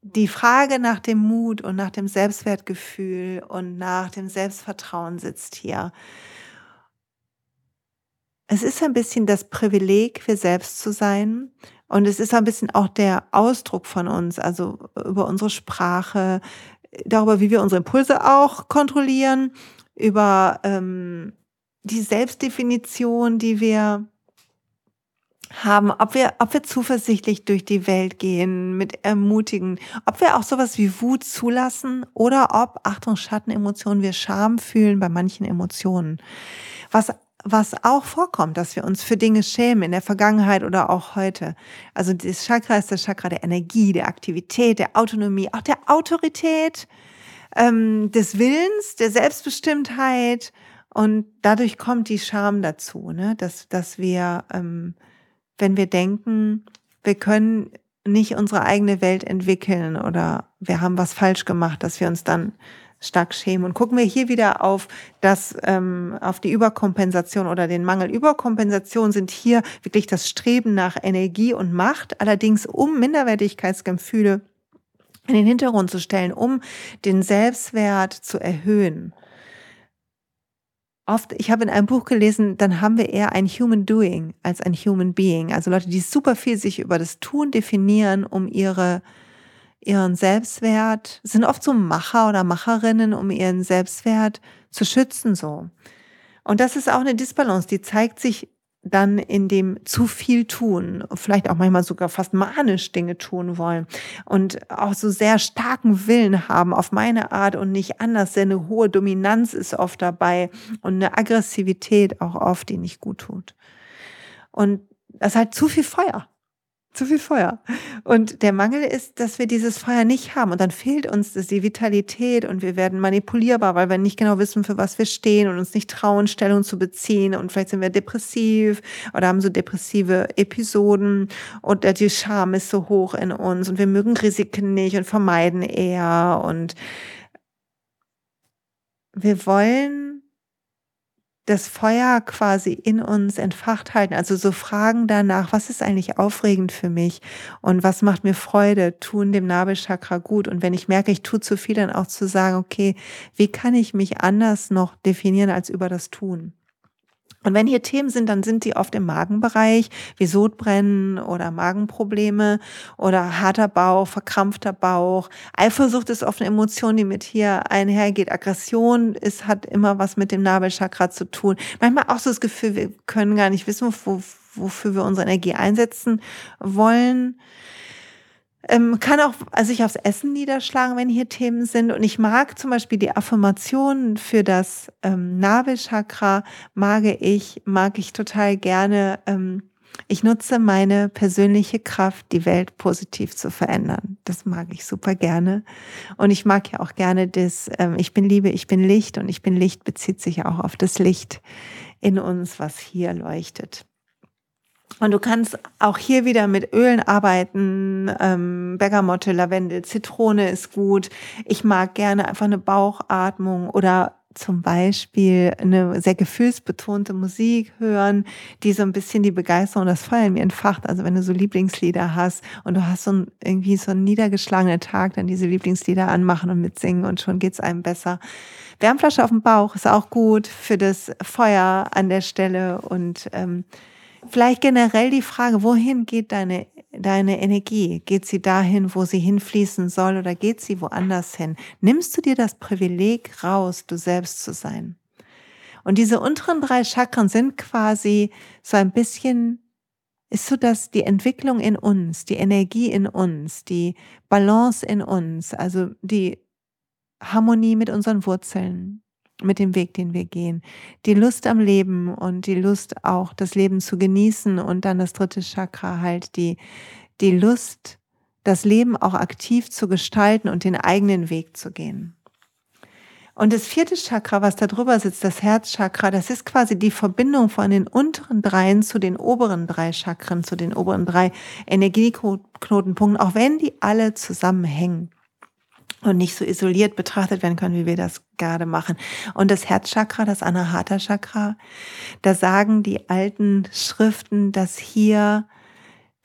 die Frage nach dem Mut und nach dem Selbstwertgefühl und nach dem Selbstvertrauen sitzt hier. Es ist ein bisschen das Privileg, wir selbst zu sein. Und es ist ein bisschen auch der Ausdruck von uns, also über unsere Sprache, darüber, wie wir unsere Impulse auch kontrollieren, über ähm, die Selbstdefinition, die wir haben, ob wir, ob wir zuversichtlich durch die Welt gehen, mit ermutigen, ob wir auch sowas wie Wut zulassen oder ob, Achtung, Schattenemotionen, wir Scham fühlen bei manchen Emotionen. Was was auch vorkommt, dass wir uns für Dinge schämen in der Vergangenheit oder auch heute. Also das Chakra ist das Chakra der Energie, der Aktivität, der Autonomie, auch der Autorität, ähm, des Willens, der Selbstbestimmtheit. Und dadurch kommt die Scham dazu, ne? dass, dass wir ähm, wenn wir denken, wir können nicht unsere eigene Welt entwickeln oder wir haben was falsch gemacht, dass wir uns dann stark schämen. Und gucken wir hier wieder auf das, ähm, auf die Überkompensation oder den Mangel. Überkompensation sind hier wirklich das Streben nach Energie und Macht, allerdings um Minderwertigkeitsgefühle in den Hintergrund zu stellen, um den Selbstwert zu erhöhen oft, ich habe in einem Buch gelesen, dann haben wir eher ein Human Doing als ein Human Being. Also Leute, die super viel sich über das Tun definieren, um ihre, ihren Selbstwert, sind oft so Macher oder Macherinnen, um ihren Selbstwert zu schützen, so. Und das ist auch eine Disbalance, die zeigt sich dann in dem zu viel tun, vielleicht auch manchmal sogar fast manisch Dinge tun wollen und auch so sehr starken Willen haben auf meine Art und nicht anders. Denn eine hohe Dominanz ist oft dabei und eine Aggressivität auch oft, die nicht gut tut. Und das ist halt zu viel Feuer. Zu viel Feuer. Und der Mangel ist, dass wir dieses Feuer nicht haben. Und dann fehlt uns das, die Vitalität und wir werden manipulierbar, weil wir nicht genau wissen, für was wir stehen und uns nicht trauen, Stellung zu beziehen. Und vielleicht sind wir depressiv oder haben so depressive Episoden und die Scham ist so hoch in uns und wir mögen Risiken nicht und vermeiden eher. Und wir wollen das Feuer quasi in uns entfacht halten. Also so Fragen danach, was ist eigentlich aufregend für mich und was macht mir Freude, tun dem Nabelchakra gut. Und wenn ich merke, ich tue zu viel, dann auch zu sagen, okay, wie kann ich mich anders noch definieren als über das Tun? Und wenn hier Themen sind, dann sind die oft im Magenbereich, wie Sodbrennen oder Magenprobleme oder harter Bauch, verkrampfter Bauch. Eifersucht ist oft eine Emotion, die mit hier einhergeht. Aggression ist, hat immer was mit dem Nabelchakra zu tun. Manchmal auch so das Gefühl, wir können gar nicht wissen, wo, wofür wir unsere Energie einsetzen wollen. Ähm, kann auch sich aufs Essen niederschlagen, wenn hier Themen sind. Und ich mag zum Beispiel die Affirmationen für das ähm, Nabelchakra, mag ich, mag ich total gerne. Ähm, ich nutze meine persönliche Kraft, die Welt positiv zu verändern. Das mag ich super gerne. Und ich mag ja auch gerne das, ähm, ich bin Liebe, ich bin Licht und ich bin Licht bezieht sich auch auf das Licht in uns, was hier leuchtet. Und du kannst auch hier wieder mit Ölen arbeiten. Ähm, Bergamotte, Lavendel, Zitrone ist gut. Ich mag gerne einfach eine Bauchatmung oder zum Beispiel eine sehr gefühlsbetonte Musik hören, die so ein bisschen die Begeisterung und das Feuer in mir entfacht. Also wenn du so Lieblingslieder hast und du hast so ein, irgendwie so einen niedergeschlagenen Tag, dann diese Lieblingslieder anmachen und mitsingen und schon geht's einem besser. Wärmflasche auf dem Bauch ist auch gut für das Feuer an der Stelle und ähm, Vielleicht generell die Frage, wohin geht deine, deine Energie? Geht sie dahin, wo sie hinfließen soll oder geht sie woanders hin? Nimmst du dir das Privileg raus, du selbst zu sein? Und diese unteren drei Chakren sind quasi so ein bisschen, ist so dass die Entwicklung in uns, die Energie in uns, die Balance in uns, also die Harmonie mit unseren Wurzeln, mit dem Weg, den wir gehen. Die Lust am Leben und die Lust auch, das Leben zu genießen und dann das dritte Chakra halt die, die Lust, das Leben auch aktiv zu gestalten und den eigenen Weg zu gehen. Und das vierte Chakra, was da drüber sitzt, das Herzchakra, das ist quasi die Verbindung von den unteren dreien zu den oberen drei Chakren, zu den oberen drei Energieknotenpunkten, auch wenn die alle zusammenhängen und nicht so isoliert betrachtet werden können, wie wir das gerade machen. Und das Herzchakra, das Anahata Chakra, da sagen die alten Schriften, dass hier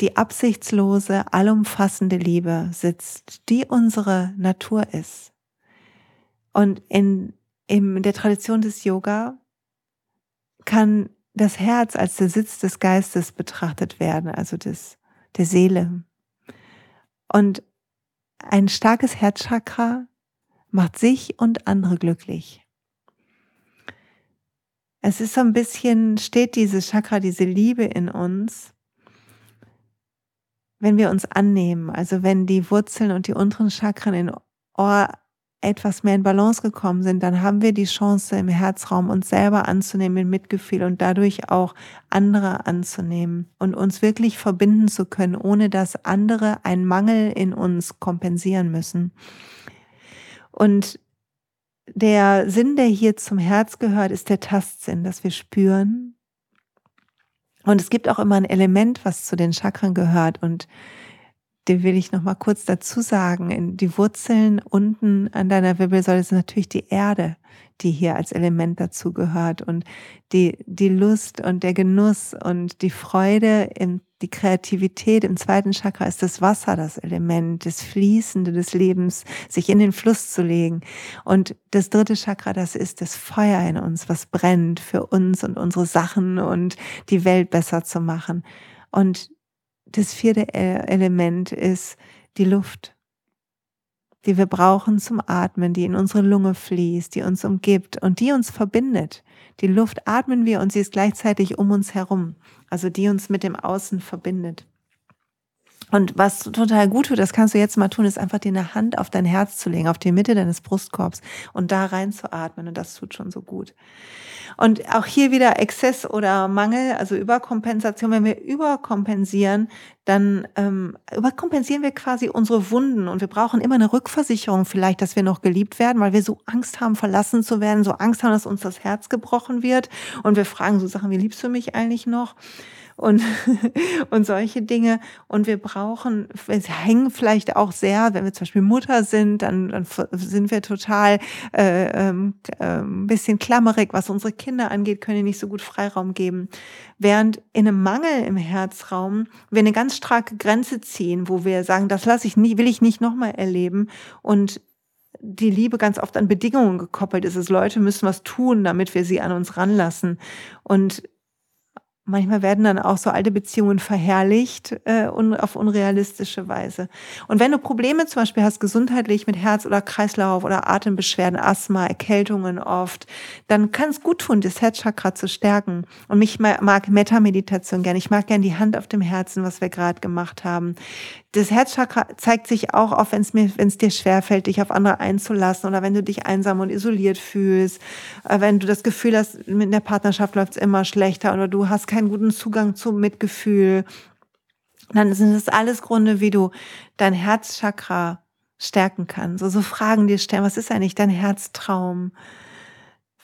die absichtslose, allumfassende Liebe sitzt, die unsere Natur ist. Und in, in der Tradition des Yoga kann das Herz als der Sitz des Geistes betrachtet werden, also des, der Seele. Und ein starkes Herzchakra macht sich und andere glücklich. Es ist so ein bisschen, steht dieses Chakra, diese Liebe in uns, wenn wir uns annehmen, also wenn die Wurzeln und die unteren Chakren in etwas mehr in Balance gekommen sind, dann haben wir die Chance im Herzraum uns selber anzunehmen mit Mitgefühl und dadurch auch andere anzunehmen und uns wirklich verbinden zu können, ohne dass andere einen Mangel in uns kompensieren müssen. Und der Sinn, der hier zum Herz gehört, ist der Tastsinn, dass wir spüren. Und es gibt auch immer ein Element, was zu den Chakren gehört und den will ich noch mal kurz dazu sagen. Die Wurzeln unten an deiner Wirbelsäule sind natürlich die Erde, die hier als Element dazu gehört und die, die Lust und der Genuss und die Freude, in, die Kreativität im zweiten Chakra ist das Wasser, das Element, das Fließende des Lebens, sich in den Fluss zu legen. Und das dritte Chakra, das ist das Feuer in uns, was brennt für uns und unsere Sachen und die Welt besser zu machen. Und das vierte e-, Element ist die Luft, die wir brauchen zum Atmen, die in unsere Lunge fließt, die uns umgibt und die uns verbindet. Die Luft atmen wir und sie ist gleichzeitig um uns herum, also die uns mit dem Außen verbindet. Und was total gut tut, das kannst du jetzt mal tun, ist einfach dir eine Hand auf dein Herz zu legen, auf die Mitte deines Brustkorbs und da reinzuatmen. Und das tut schon so gut. Und auch hier wieder Exzess oder Mangel, also Überkompensation. Wenn wir überkompensieren, dann ähm, überkompensieren wir quasi unsere Wunden und wir brauchen immer eine Rückversicherung vielleicht, dass wir noch geliebt werden, weil wir so Angst haben, verlassen zu werden, so Angst haben, dass uns das Herz gebrochen wird und wir fragen so Sachen, wie liebst du mich eigentlich noch? Und, (laughs) und solche Dinge. Und wir brauchen, wir hängen vielleicht auch sehr, wenn wir zum Beispiel Mutter sind, dann, dann sind wir total äh, äh, bisschen klammerig, was unsere Kinder angeht, können nicht so gut Freiraum geben. Während in einem Mangel im Herzraum wir eine ganz starke Grenze ziehen, wo wir sagen, das lasse ich nie, will ich nicht nochmal erleben und die Liebe ganz oft an Bedingungen gekoppelt ist. Es Leute müssen was tun, damit wir sie an uns ranlassen. Und Manchmal werden dann auch so alte Beziehungen verherrlicht äh, und auf unrealistische Weise. Und wenn du Probleme zum Beispiel hast, gesundheitlich mit Herz- oder Kreislauf oder Atembeschwerden, Asthma, Erkältungen oft, dann kann es gut tun, das Herzchakra zu stärken. Und mich mag Metta-Meditation gerne. Ich mag gerne die Hand auf dem Herzen, was wir gerade gemacht haben das Herzchakra zeigt sich auch auf, wenn es mir, wenn es dir schwerfällt, dich auf andere einzulassen oder wenn du dich einsam und isoliert fühlst, äh, wenn du das Gefühl hast, mit der Partnerschaft läuft es immer schlechter oder du hast keinen guten Zugang zum Mitgefühl, dann sind das alles Gründe, wie du dein Herzchakra stärken kannst. So, so Fragen dir stellen, was ist eigentlich dein Herztraum?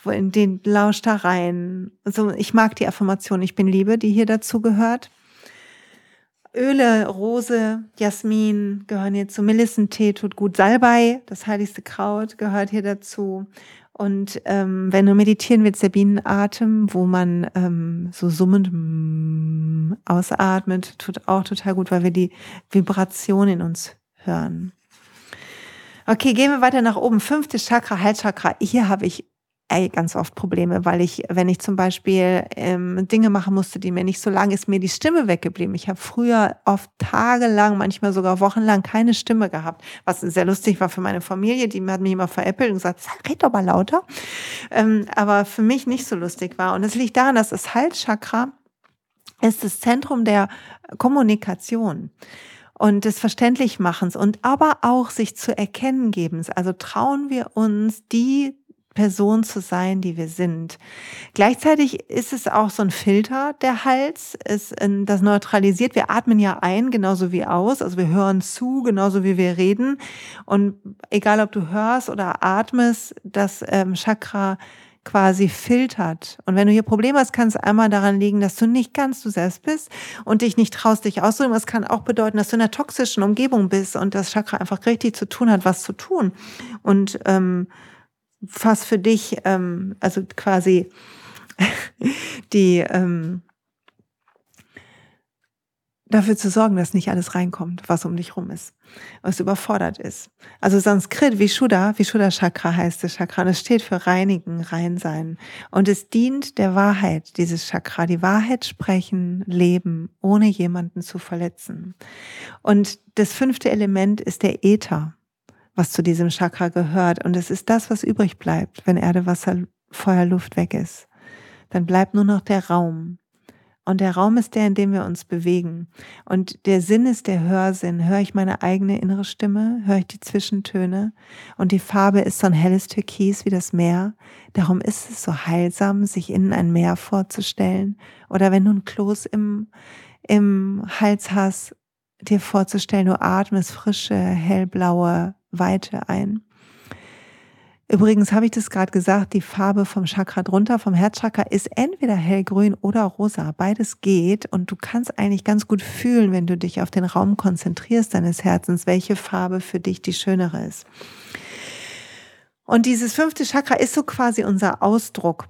Wo in den Lausch da rein. Also ich mag die Affirmation, ich bin Liebe, die hier dazu gehört. Öle, Rose, Jasmin gehören hier zu. Melissentee tut gut. Salbei, das heiligste Kraut, gehört hier dazu. Und ähm, wenn du meditieren willst, der Bienenatem, wo man ähm, so summend mm, ausatmet, tut auch total gut, weil wir die Vibration in uns hören. Okay, gehen wir weiter nach oben. Fünftes Chakra, Halschakra. Hier habe ich ey, ganz oft Probleme, weil ich, wenn ich zum Beispiel ähm, Dinge machen musste, die mir nicht so lang ist, mir die Stimme weggeblieben. Ich habe früher oft tagelang, manchmal sogar wochenlang keine Stimme gehabt, was sehr lustig war für meine Familie. Die hat mich immer veräppelt und gesagt, red doch mal lauter. Ähm, aber für mich nicht so lustig war. Und es liegt daran, dass das Halschakra ist das Zentrum der Kommunikation und des Verständlichmachens und aber auch sich zu erkennen gebens. Also trauen wir uns, die Person zu sein, die wir sind. Gleichzeitig ist es auch so ein Filter, der Hals, ist, das neutralisiert. Wir atmen ja ein, genauso wie aus. Also wir hören zu, genauso wie wir reden. Und egal, ob du hörst oder atmest, das ähm, Chakra quasi filtert. Und wenn du hier Probleme hast, kann es einmal daran liegen, dass du nicht ganz du selbst bist und dich nicht traust, dich auszudrücken. Es kann auch bedeuten, dass du in einer toxischen Umgebung bist und das Chakra einfach richtig zu tun hat, was zu tun. Und ähm, was für dich, ähm, also quasi (laughs) die ähm, dafür zu sorgen, dass nicht alles reinkommt, was um dich rum ist, was überfordert ist. Also Sanskrit, Vishuddha, Vishuddha Chakra heißt das Chakra, es steht für reinigen, rein sein. Und es dient der Wahrheit, dieses Chakra, die Wahrheit sprechen, leben, ohne jemanden zu verletzen. Und das fünfte Element ist der Äther was zu diesem Chakra gehört. Und es ist das, was übrig bleibt, wenn Erde, Wasser, Feuer, Luft weg ist. Dann bleibt nur noch der Raum. Und der Raum ist der, in dem wir uns bewegen. Und der Sinn ist der Hörsinn. Höre ich meine eigene innere Stimme? Höre ich die Zwischentöne? Und die Farbe ist so ein helles Türkis wie das Meer. Darum ist es so heilsam, sich innen ein Meer vorzustellen. Oder wenn du ein Kloß im, im Hals hast, dir vorzustellen, du atmest frische, hellblaue Weite ein. Übrigens habe ich das gerade gesagt, die Farbe vom Chakra drunter, vom Herzchakra, ist entweder hellgrün oder rosa. Beides geht und du kannst eigentlich ganz gut fühlen, wenn du dich auf den Raum konzentrierst deines Herzens, welche Farbe für dich die schönere ist. Und dieses fünfte Chakra ist so quasi unser Ausdruck.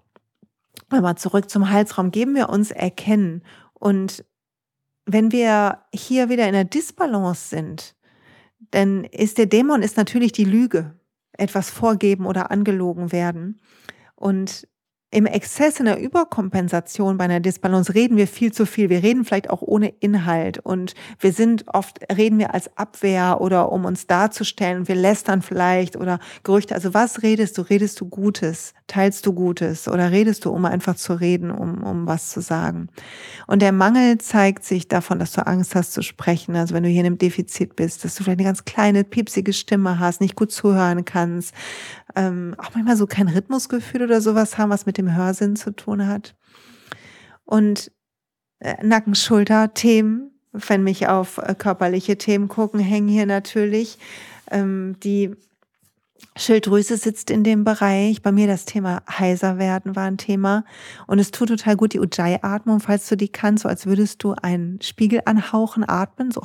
Wir zurück zum Halsraum, geben wir uns erkennen. Und wenn wir hier wieder in der Disbalance sind, denn ist der Dämon ist natürlich die Lüge, etwas vorgeben oder angelogen werden. Und im Exzess, in der Überkompensation, bei einer Disbalance reden wir viel zu viel. Wir reden vielleicht auch ohne Inhalt und wir sind oft, reden wir als Abwehr oder um uns darzustellen. Wir lästern vielleicht oder Gerüchte. Also was redest du? Redest du Gutes? Teilst du Gutes? Oder redest du, um einfach zu reden, um, um was zu sagen? Und der Mangel zeigt sich davon, dass du Angst hast zu sprechen. Also wenn du hier in einem Defizit bist, dass du vielleicht eine ganz kleine, piepsige Stimme hast, nicht gut zuhören kannst, ähm, auch manchmal so kein Rhythmusgefühl oder sowas haben, was mit dem Hörsinn zu tun hat. Und äh, Nacken, Schulter, Themen, wenn mich auf äh, körperliche Themen gucken, hängen hier natürlich. Ähm, die Schilddrüse sitzt in dem Bereich. Bei mir das Thema heiser werden war ein Thema. Und es tut total gut die Ujjayi-Atmung, falls du die kannst, so als würdest du einen Spiegel anhauchen, atmen, so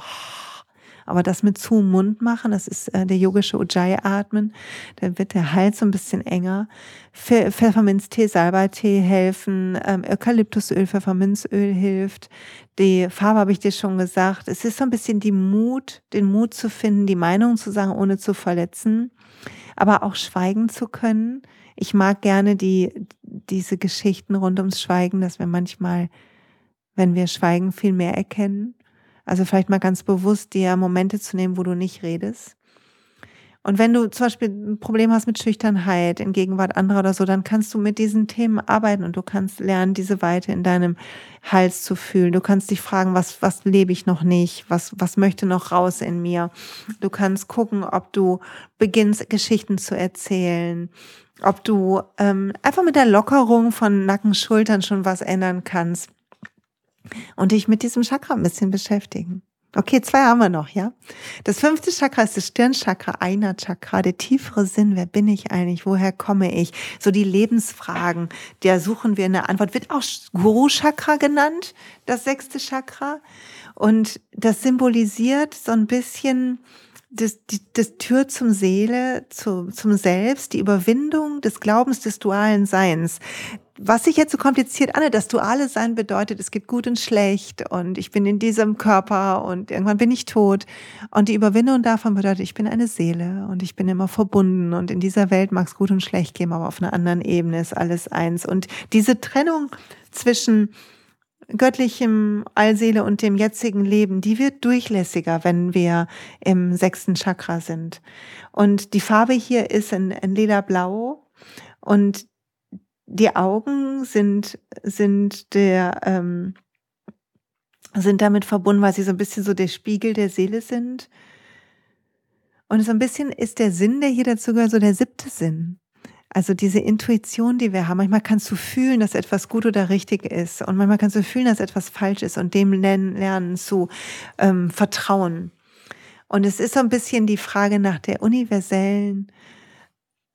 aber das mit zu Mund machen, das ist äh, der yogische Ujjayi-Atmen, da wird der Hals so ein bisschen enger. Pfefferminztee, Salbeitee helfen, ähm, Eukalyptusöl, Pfefferminzöl hilft. Die Farbe habe ich dir schon gesagt. Es ist so ein bisschen die Mut, den Mut zu finden, die Meinung zu sagen, ohne zu verletzen, aber auch schweigen zu können. Ich mag gerne die, diese Geschichten rund ums Schweigen, dass wir manchmal, wenn wir schweigen, viel mehr erkennen. Also vielleicht mal ganz bewusst dir Momente zu nehmen, wo du nicht redest. Und wenn du zum Beispiel ein Problem hast mit Schüchternheit in Gegenwart anderer oder so, dann kannst du mit diesen Themen arbeiten und du kannst lernen, diese Weite in deinem Hals zu fühlen. Du kannst dich fragen, was, was lebe ich noch nicht? Was, was möchte noch raus in mir? Du kannst gucken, ob du beginnst, Geschichten zu erzählen, ob du ähm, einfach mit der Lockerung von Nacken, Schultern schon was ändern kannst und dich mit diesem Chakra ein bisschen beschäftigen. Okay, zwei haben wir noch, ja? Das fünfte Chakra ist das Stirnchakra, einer Chakra, der tiefere Sinn. Wer bin ich eigentlich? Woher komme ich? So die Lebensfragen, der suchen wir eine Antwort. Wird auch Guru Chakra genannt, das sechste Chakra. Und das symbolisiert so ein bisschen das, die, das Tür zum Seele, zu, zum Selbst, die Überwindung des Glaubens des dualen Seins was sich jetzt so kompliziert an, das duale Sein bedeutet, es gibt gut und schlecht und ich bin in diesem Körper und irgendwann bin ich tot. Und die Überwindung davon bedeutet, ich bin eine Seele und ich bin immer verbunden und in dieser Welt mag es gut und schlecht geben, aber auf einer anderen Ebene ist alles eins. Und diese Trennung zwischen göttlichem Allseele und dem jetzigen Leben, die wird durchlässiger, wenn wir im sechsten Chakra sind. Und die Farbe hier ist in, in lila-blau und die Augen sind, sind der, ähm, sind damit verbunden, weil sie so ein bisschen so der Spiegel der Seele sind. Und so ein bisschen ist der Sinn, der hier dazu gehört, so der siebte Sinn. Also diese Intuition, die wir haben. Manchmal kannst du fühlen, dass etwas gut oder richtig ist. Und manchmal kannst du fühlen, dass etwas falsch ist und dem lernen zu ähm, vertrauen. Und es ist so ein bisschen die Frage nach der universellen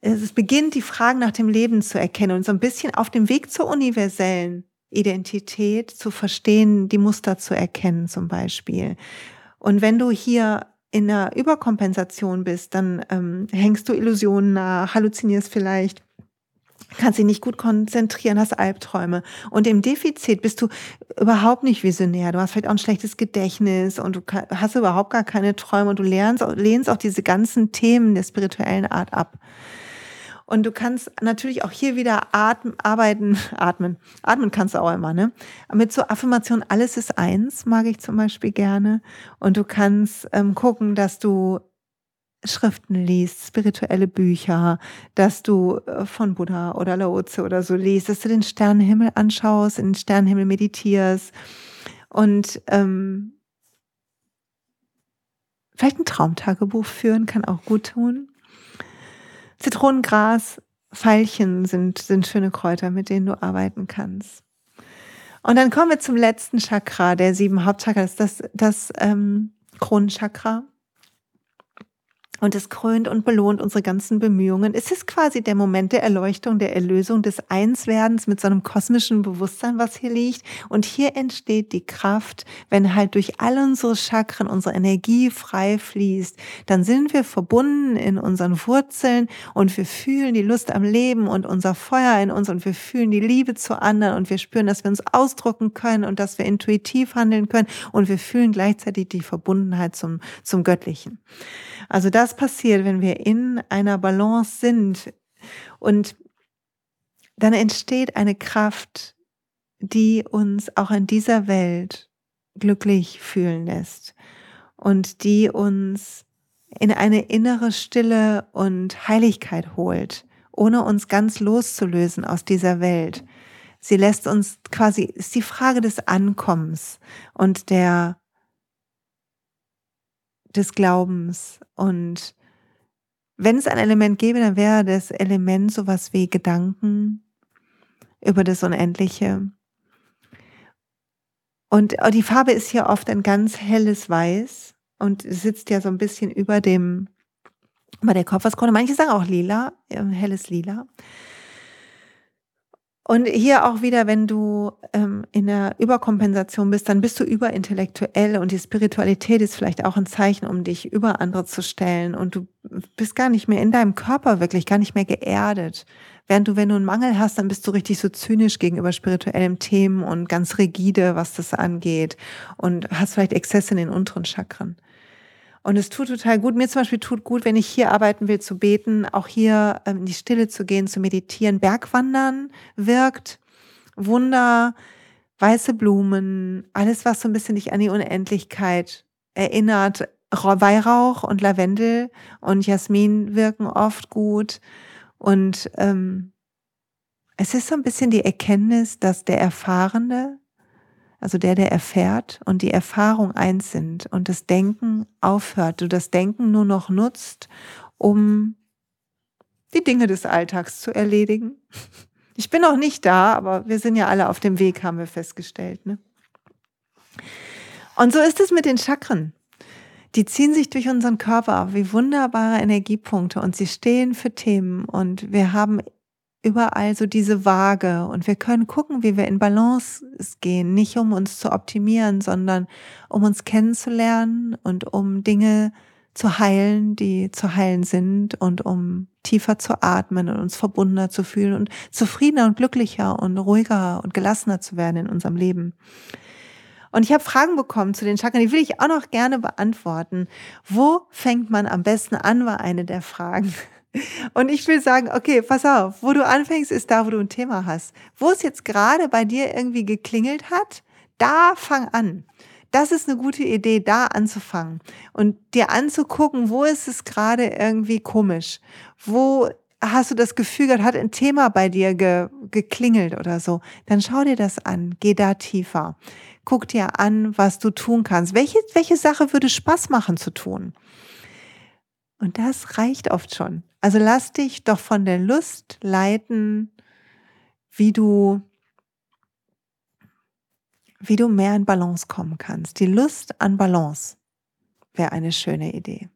es beginnt, die Fragen nach dem Leben zu erkennen und so ein bisschen auf dem Weg zur universellen Identität zu verstehen, die Muster zu erkennen zum Beispiel. Und wenn du hier in einer Überkompensation bist, dann ähm, hängst du Illusionen nach, halluzinierst vielleicht, kannst dich nicht gut konzentrieren, hast Albträume. Und im Defizit bist du überhaupt nicht visionär. Du hast vielleicht auch ein schlechtes Gedächtnis und du hast überhaupt gar keine Träume und du lernst, lehnst auch diese ganzen Themen der spirituellen Art ab. Und du kannst natürlich auch hier wieder atmen, arbeiten, (laughs) atmen. Atmen kannst du auch immer, ne? Mit so Affirmation, alles ist eins, mag ich zum Beispiel gerne. Und du kannst ähm, gucken, dass du Schriften liest, spirituelle Bücher, dass du äh, von Buddha oder Laozi oder so liest, dass du den Sternenhimmel anschaust, in den Sternenhimmel meditierst und ähm, vielleicht ein Traumtagebuch führen kann auch gut tun. Zitronengras, Veilchen sind, sind schöne Kräuter, mit denen du arbeiten kannst. Und dann kommen wir zum letzten Chakra, der sieben Hauptchakra, das das, das ähm, Kronenchakra und es krönt und belohnt unsere ganzen Bemühungen. Es ist quasi der Moment der Erleuchtung, der Erlösung, des Einswerdens mit so einem kosmischen Bewusstsein, was hier liegt. Und hier entsteht die Kraft, wenn halt durch all unsere Chakren unsere Energie frei fließt, dann sind wir verbunden in unseren Wurzeln und wir fühlen die Lust am Leben und unser Feuer in uns und wir fühlen die Liebe zu anderen und wir spüren, dass wir uns ausdrucken können und dass wir intuitiv handeln können und wir fühlen gleichzeitig die Verbundenheit zum, zum Göttlichen. Also das passiert, wenn wir in einer Balance sind. Und dann entsteht eine Kraft, die uns auch in dieser Welt glücklich fühlen lässt und die uns in eine innere Stille und Heiligkeit holt, ohne uns ganz loszulösen aus dieser Welt. Sie lässt uns quasi, ist die Frage des Ankommens und der, des Glaubens. Und wenn es ein Element gäbe, dann wäre das Element sowas wie Gedanken über das Unendliche. Und die Farbe ist hier oft ein ganz helles Weiß und sitzt ja so ein bisschen über dem, über der Kopfhauskrone. Manche sagen auch lila, helles Lila. Und hier auch wieder, wenn du ähm, in der Überkompensation bist, dann bist du überintellektuell und die Spiritualität ist vielleicht auch ein Zeichen, um dich über andere zu stellen und du bist gar nicht mehr in deinem Körper wirklich, gar nicht mehr geerdet. Während du, wenn du einen Mangel hast, dann bist du richtig so zynisch gegenüber spirituellen Themen und ganz rigide, was das angeht und hast vielleicht Exzesse in den unteren Chakren. Und es tut total gut. Mir zum Beispiel tut gut, wenn ich hier arbeiten will, zu beten, auch hier ähm, in die Stille zu gehen, zu meditieren. Bergwandern wirkt. Wunder, weiße Blumen, alles, was so ein bisschen dich an die Unendlichkeit erinnert. Weihrauch und Lavendel und Jasmin wirken oft gut. Und ähm, es ist so ein bisschen die Erkenntnis, dass der Erfahrene also der, der erfährt und die Erfahrung eins sind und das Denken aufhört, du das Denken nur noch nutzt, um die Dinge des Alltags zu erledigen. Ich bin noch nicht da, aber wir sind ja alle auf dem Weg, haben wir festgestellt. Ne? Und so ist es mit den Chakren. Die ziehen sich durch unseren Körper wie wunderbare Energiepunkte und sie stehen für Themen und wir haben überall so diese Waage und wir können gucken, wie wir in Balance gehen, nicht um uns zu optimieren, sondern um uns kennenzulernen und um Dinge zu heilen, die zu heilen sind und um tiefer zu atmen und uns verbundener zu fühlen und zufriedener und glücklicher und ruhiger und gelassener zu werden in unserem Leben. Und ich habe Fragen bekommen zu den Chakren, die will ich auch noch gerne beantworten. Wo fängt man am besten an, war eine der Fragen. Und ich will sagen, okay, pass auf, wo du anfängst, ist da, wo du ein Thema hast. Wo es jetzt gerade bei dir irgendwie geklingelt hat, da fang an. Das ist eine gute Idee, da anzufangen und dir anzugucken, wo ist es gerade irgendwie komisch? Wo hast du das Gefühl gehabt, hat ein Thema bei dir ge, geklingelt oder so? Dann schau dir das an, geh da tiefer. Guck dir an, was du tun kannst. Welche, welche Sache würde Spaß machen zu tun? Und das reicht oft schon. Also lass dich doch von der Lust leiten, wie du, wie du mehr in Balance kommen kannst. Die Lust an Balance wäre eine schöne Idee.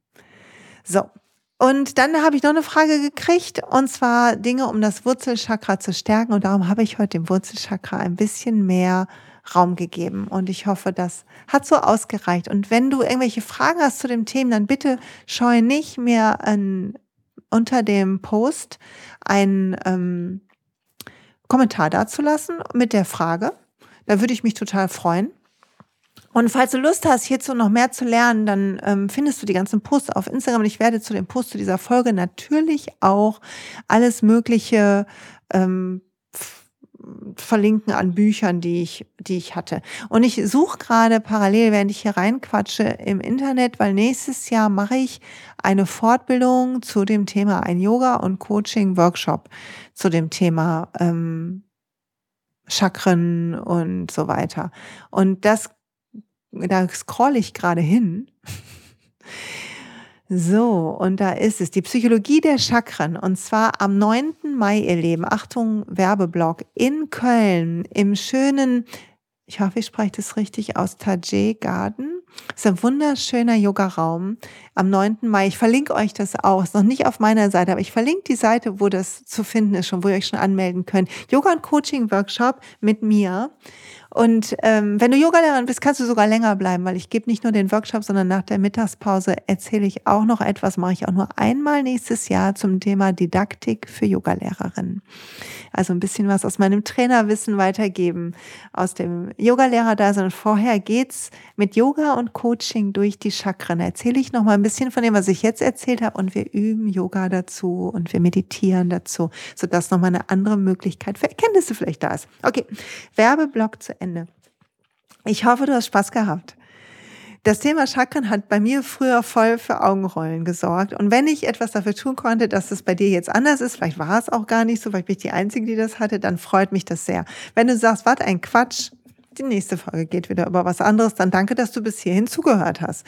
So. Und dann habe ich noch eine Frage gekriegt, und zwar Dinge, um das Wurzelchakra zu stärken. Und darum habe ich heute dem Wurzelchakra ein bisschen mehr Raum gegeben. Und ich hoffe, das hat so ausgereicht. Und wenn du irgendwelche Fragen hast zu dem Thema, dann bitte scheue nicht, mir ein, unter dem Post einen ähm, Kommentar dazulassen mit der Frage. Da würde ich mich total freuen. Und falls du Lust hast, hierzu noch mehr zu lernen, dann ähm, findest du die ganzen Posts auf Instagram. Und ich werde zu dem Post zu dieser Folge natürlich auch alles Mögliche ähm, verlinken an Büchern, die ich, die ich hatte. Und ich suche gerade parallel, während ich hier reinquatsche, im Internet, weil nächstes Jahr mache ich eine Fortbildung zu dem Thema, ein Yoga- und Coaching-Workshop zu dem Thema ähm, Chakren und so weiter. Und das, da scroll ich gerade hin. So, und da ist es, die Psychologie der Chakren. Und zwar am 9. Mai, ihr Leben, Achtung, Werbeblock, in Köln, im schönen, ich hoffe, ich spreche das richtig aus, Tajé Garden. Das ist ein wunderschöner Yoga-Raum am 9. Mai. Ich verlinke euch das auch. Ist noch nicht auf meiner Seite, aber ich verlinke die Seite, wo das zu finden ist, schon, wo ihr euch schon anmelden könnt. Yoga- und Coaching-Workshop mit mir. Und ähm, wenn du Yogalehrerin bist, kannst du sogar länger bleiben, weil ich gebe nicht nur den Workshop, sondern nach der Mittagspause erzähle ich auch noch etwas, mache ich auch nur einmal nächstes Jahr zum Thema Didaktik für Yogalehrerinnen. Also ein bisschen was aus meinem Trainerwissen weitergeben, aus dem Yogalehrer da, sondern vorher geht's mit Yoga und Coaching durch die Chakren. Erzähle ich noch mal ein bisschen von dem, was ich jetzt erzählt habe und wir üben Yoga dazu und wir meditieren dazu, sodass noch mal eine andere Möglichkeit für Erkenntnisse vielleicht da ist. Okay, Werbeblock zu Ende. Ich hoffe, du hast Spaß gehabt. Das Thema Chakren hat bei mir früher voll für Augenrollen gesorgt. Und wenn ich etwas dafür tun konnte, dass es bei dir jetzt anders ist, vielleicht war es auch gar nicht so, vielleicht bin ich die Einzige, die das hatte, dann freut mich das sehr. Wenn du sagst, was ein Quatsch, die nächste Folge geht wieder über was anderes, dann danke, dass du bis hierhin zugehört hast.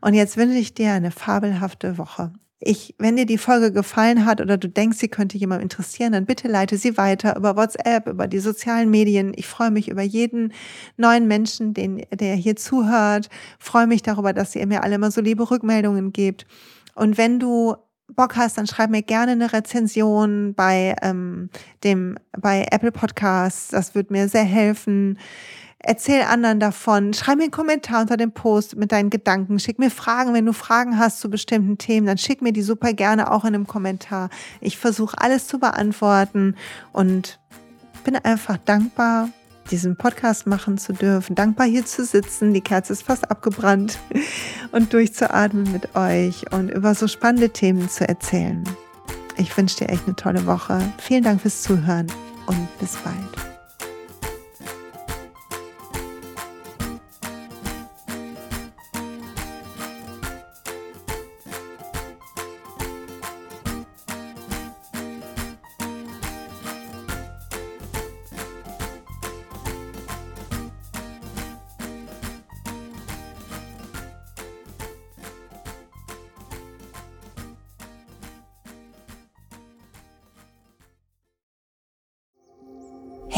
Und jetzt wünsche ich dir eine fabelhafte Woche. Ich, wenn dir die Folge gefallen hat oder du denkst, sie könnte jemand interessieren, dann bitte leite sie weiter über WhatsApp, über die sozialen Medien. Ich freue mich über jeden neuen Menschen, den, der hier zuhört. freue mich darüber, dass ihr mir alle immer so liebe Rückmeldungen gebt. Und wenn du Bock hast, dann schreib mir gerne eine Rezension bei ähm, dem bei Apple Podcasts. Das wird mir sehr helfen. Erzähl anderen davon. Schreib mir einen Kommentar unter dem Post mit deinen Gedanken. Schick mir Fragen. Wenn du Fragen hast zu bestimmten Themen, dann schick mir die super gerne auch in einem Kommentar. Ich versuche alles zu beantworten und bin einfach dankbar, diesen Podcast machen zu dürfen. Dankbar hier zu sitzen. Die Kerze ist fast abgebrannt (laughs) und durchzuatmen mit euch und über so spannende Themen zu erzählen. Ich wünsche dir echt eine tolle Woche. Vielen Dank fürs Zuhören und bis bald.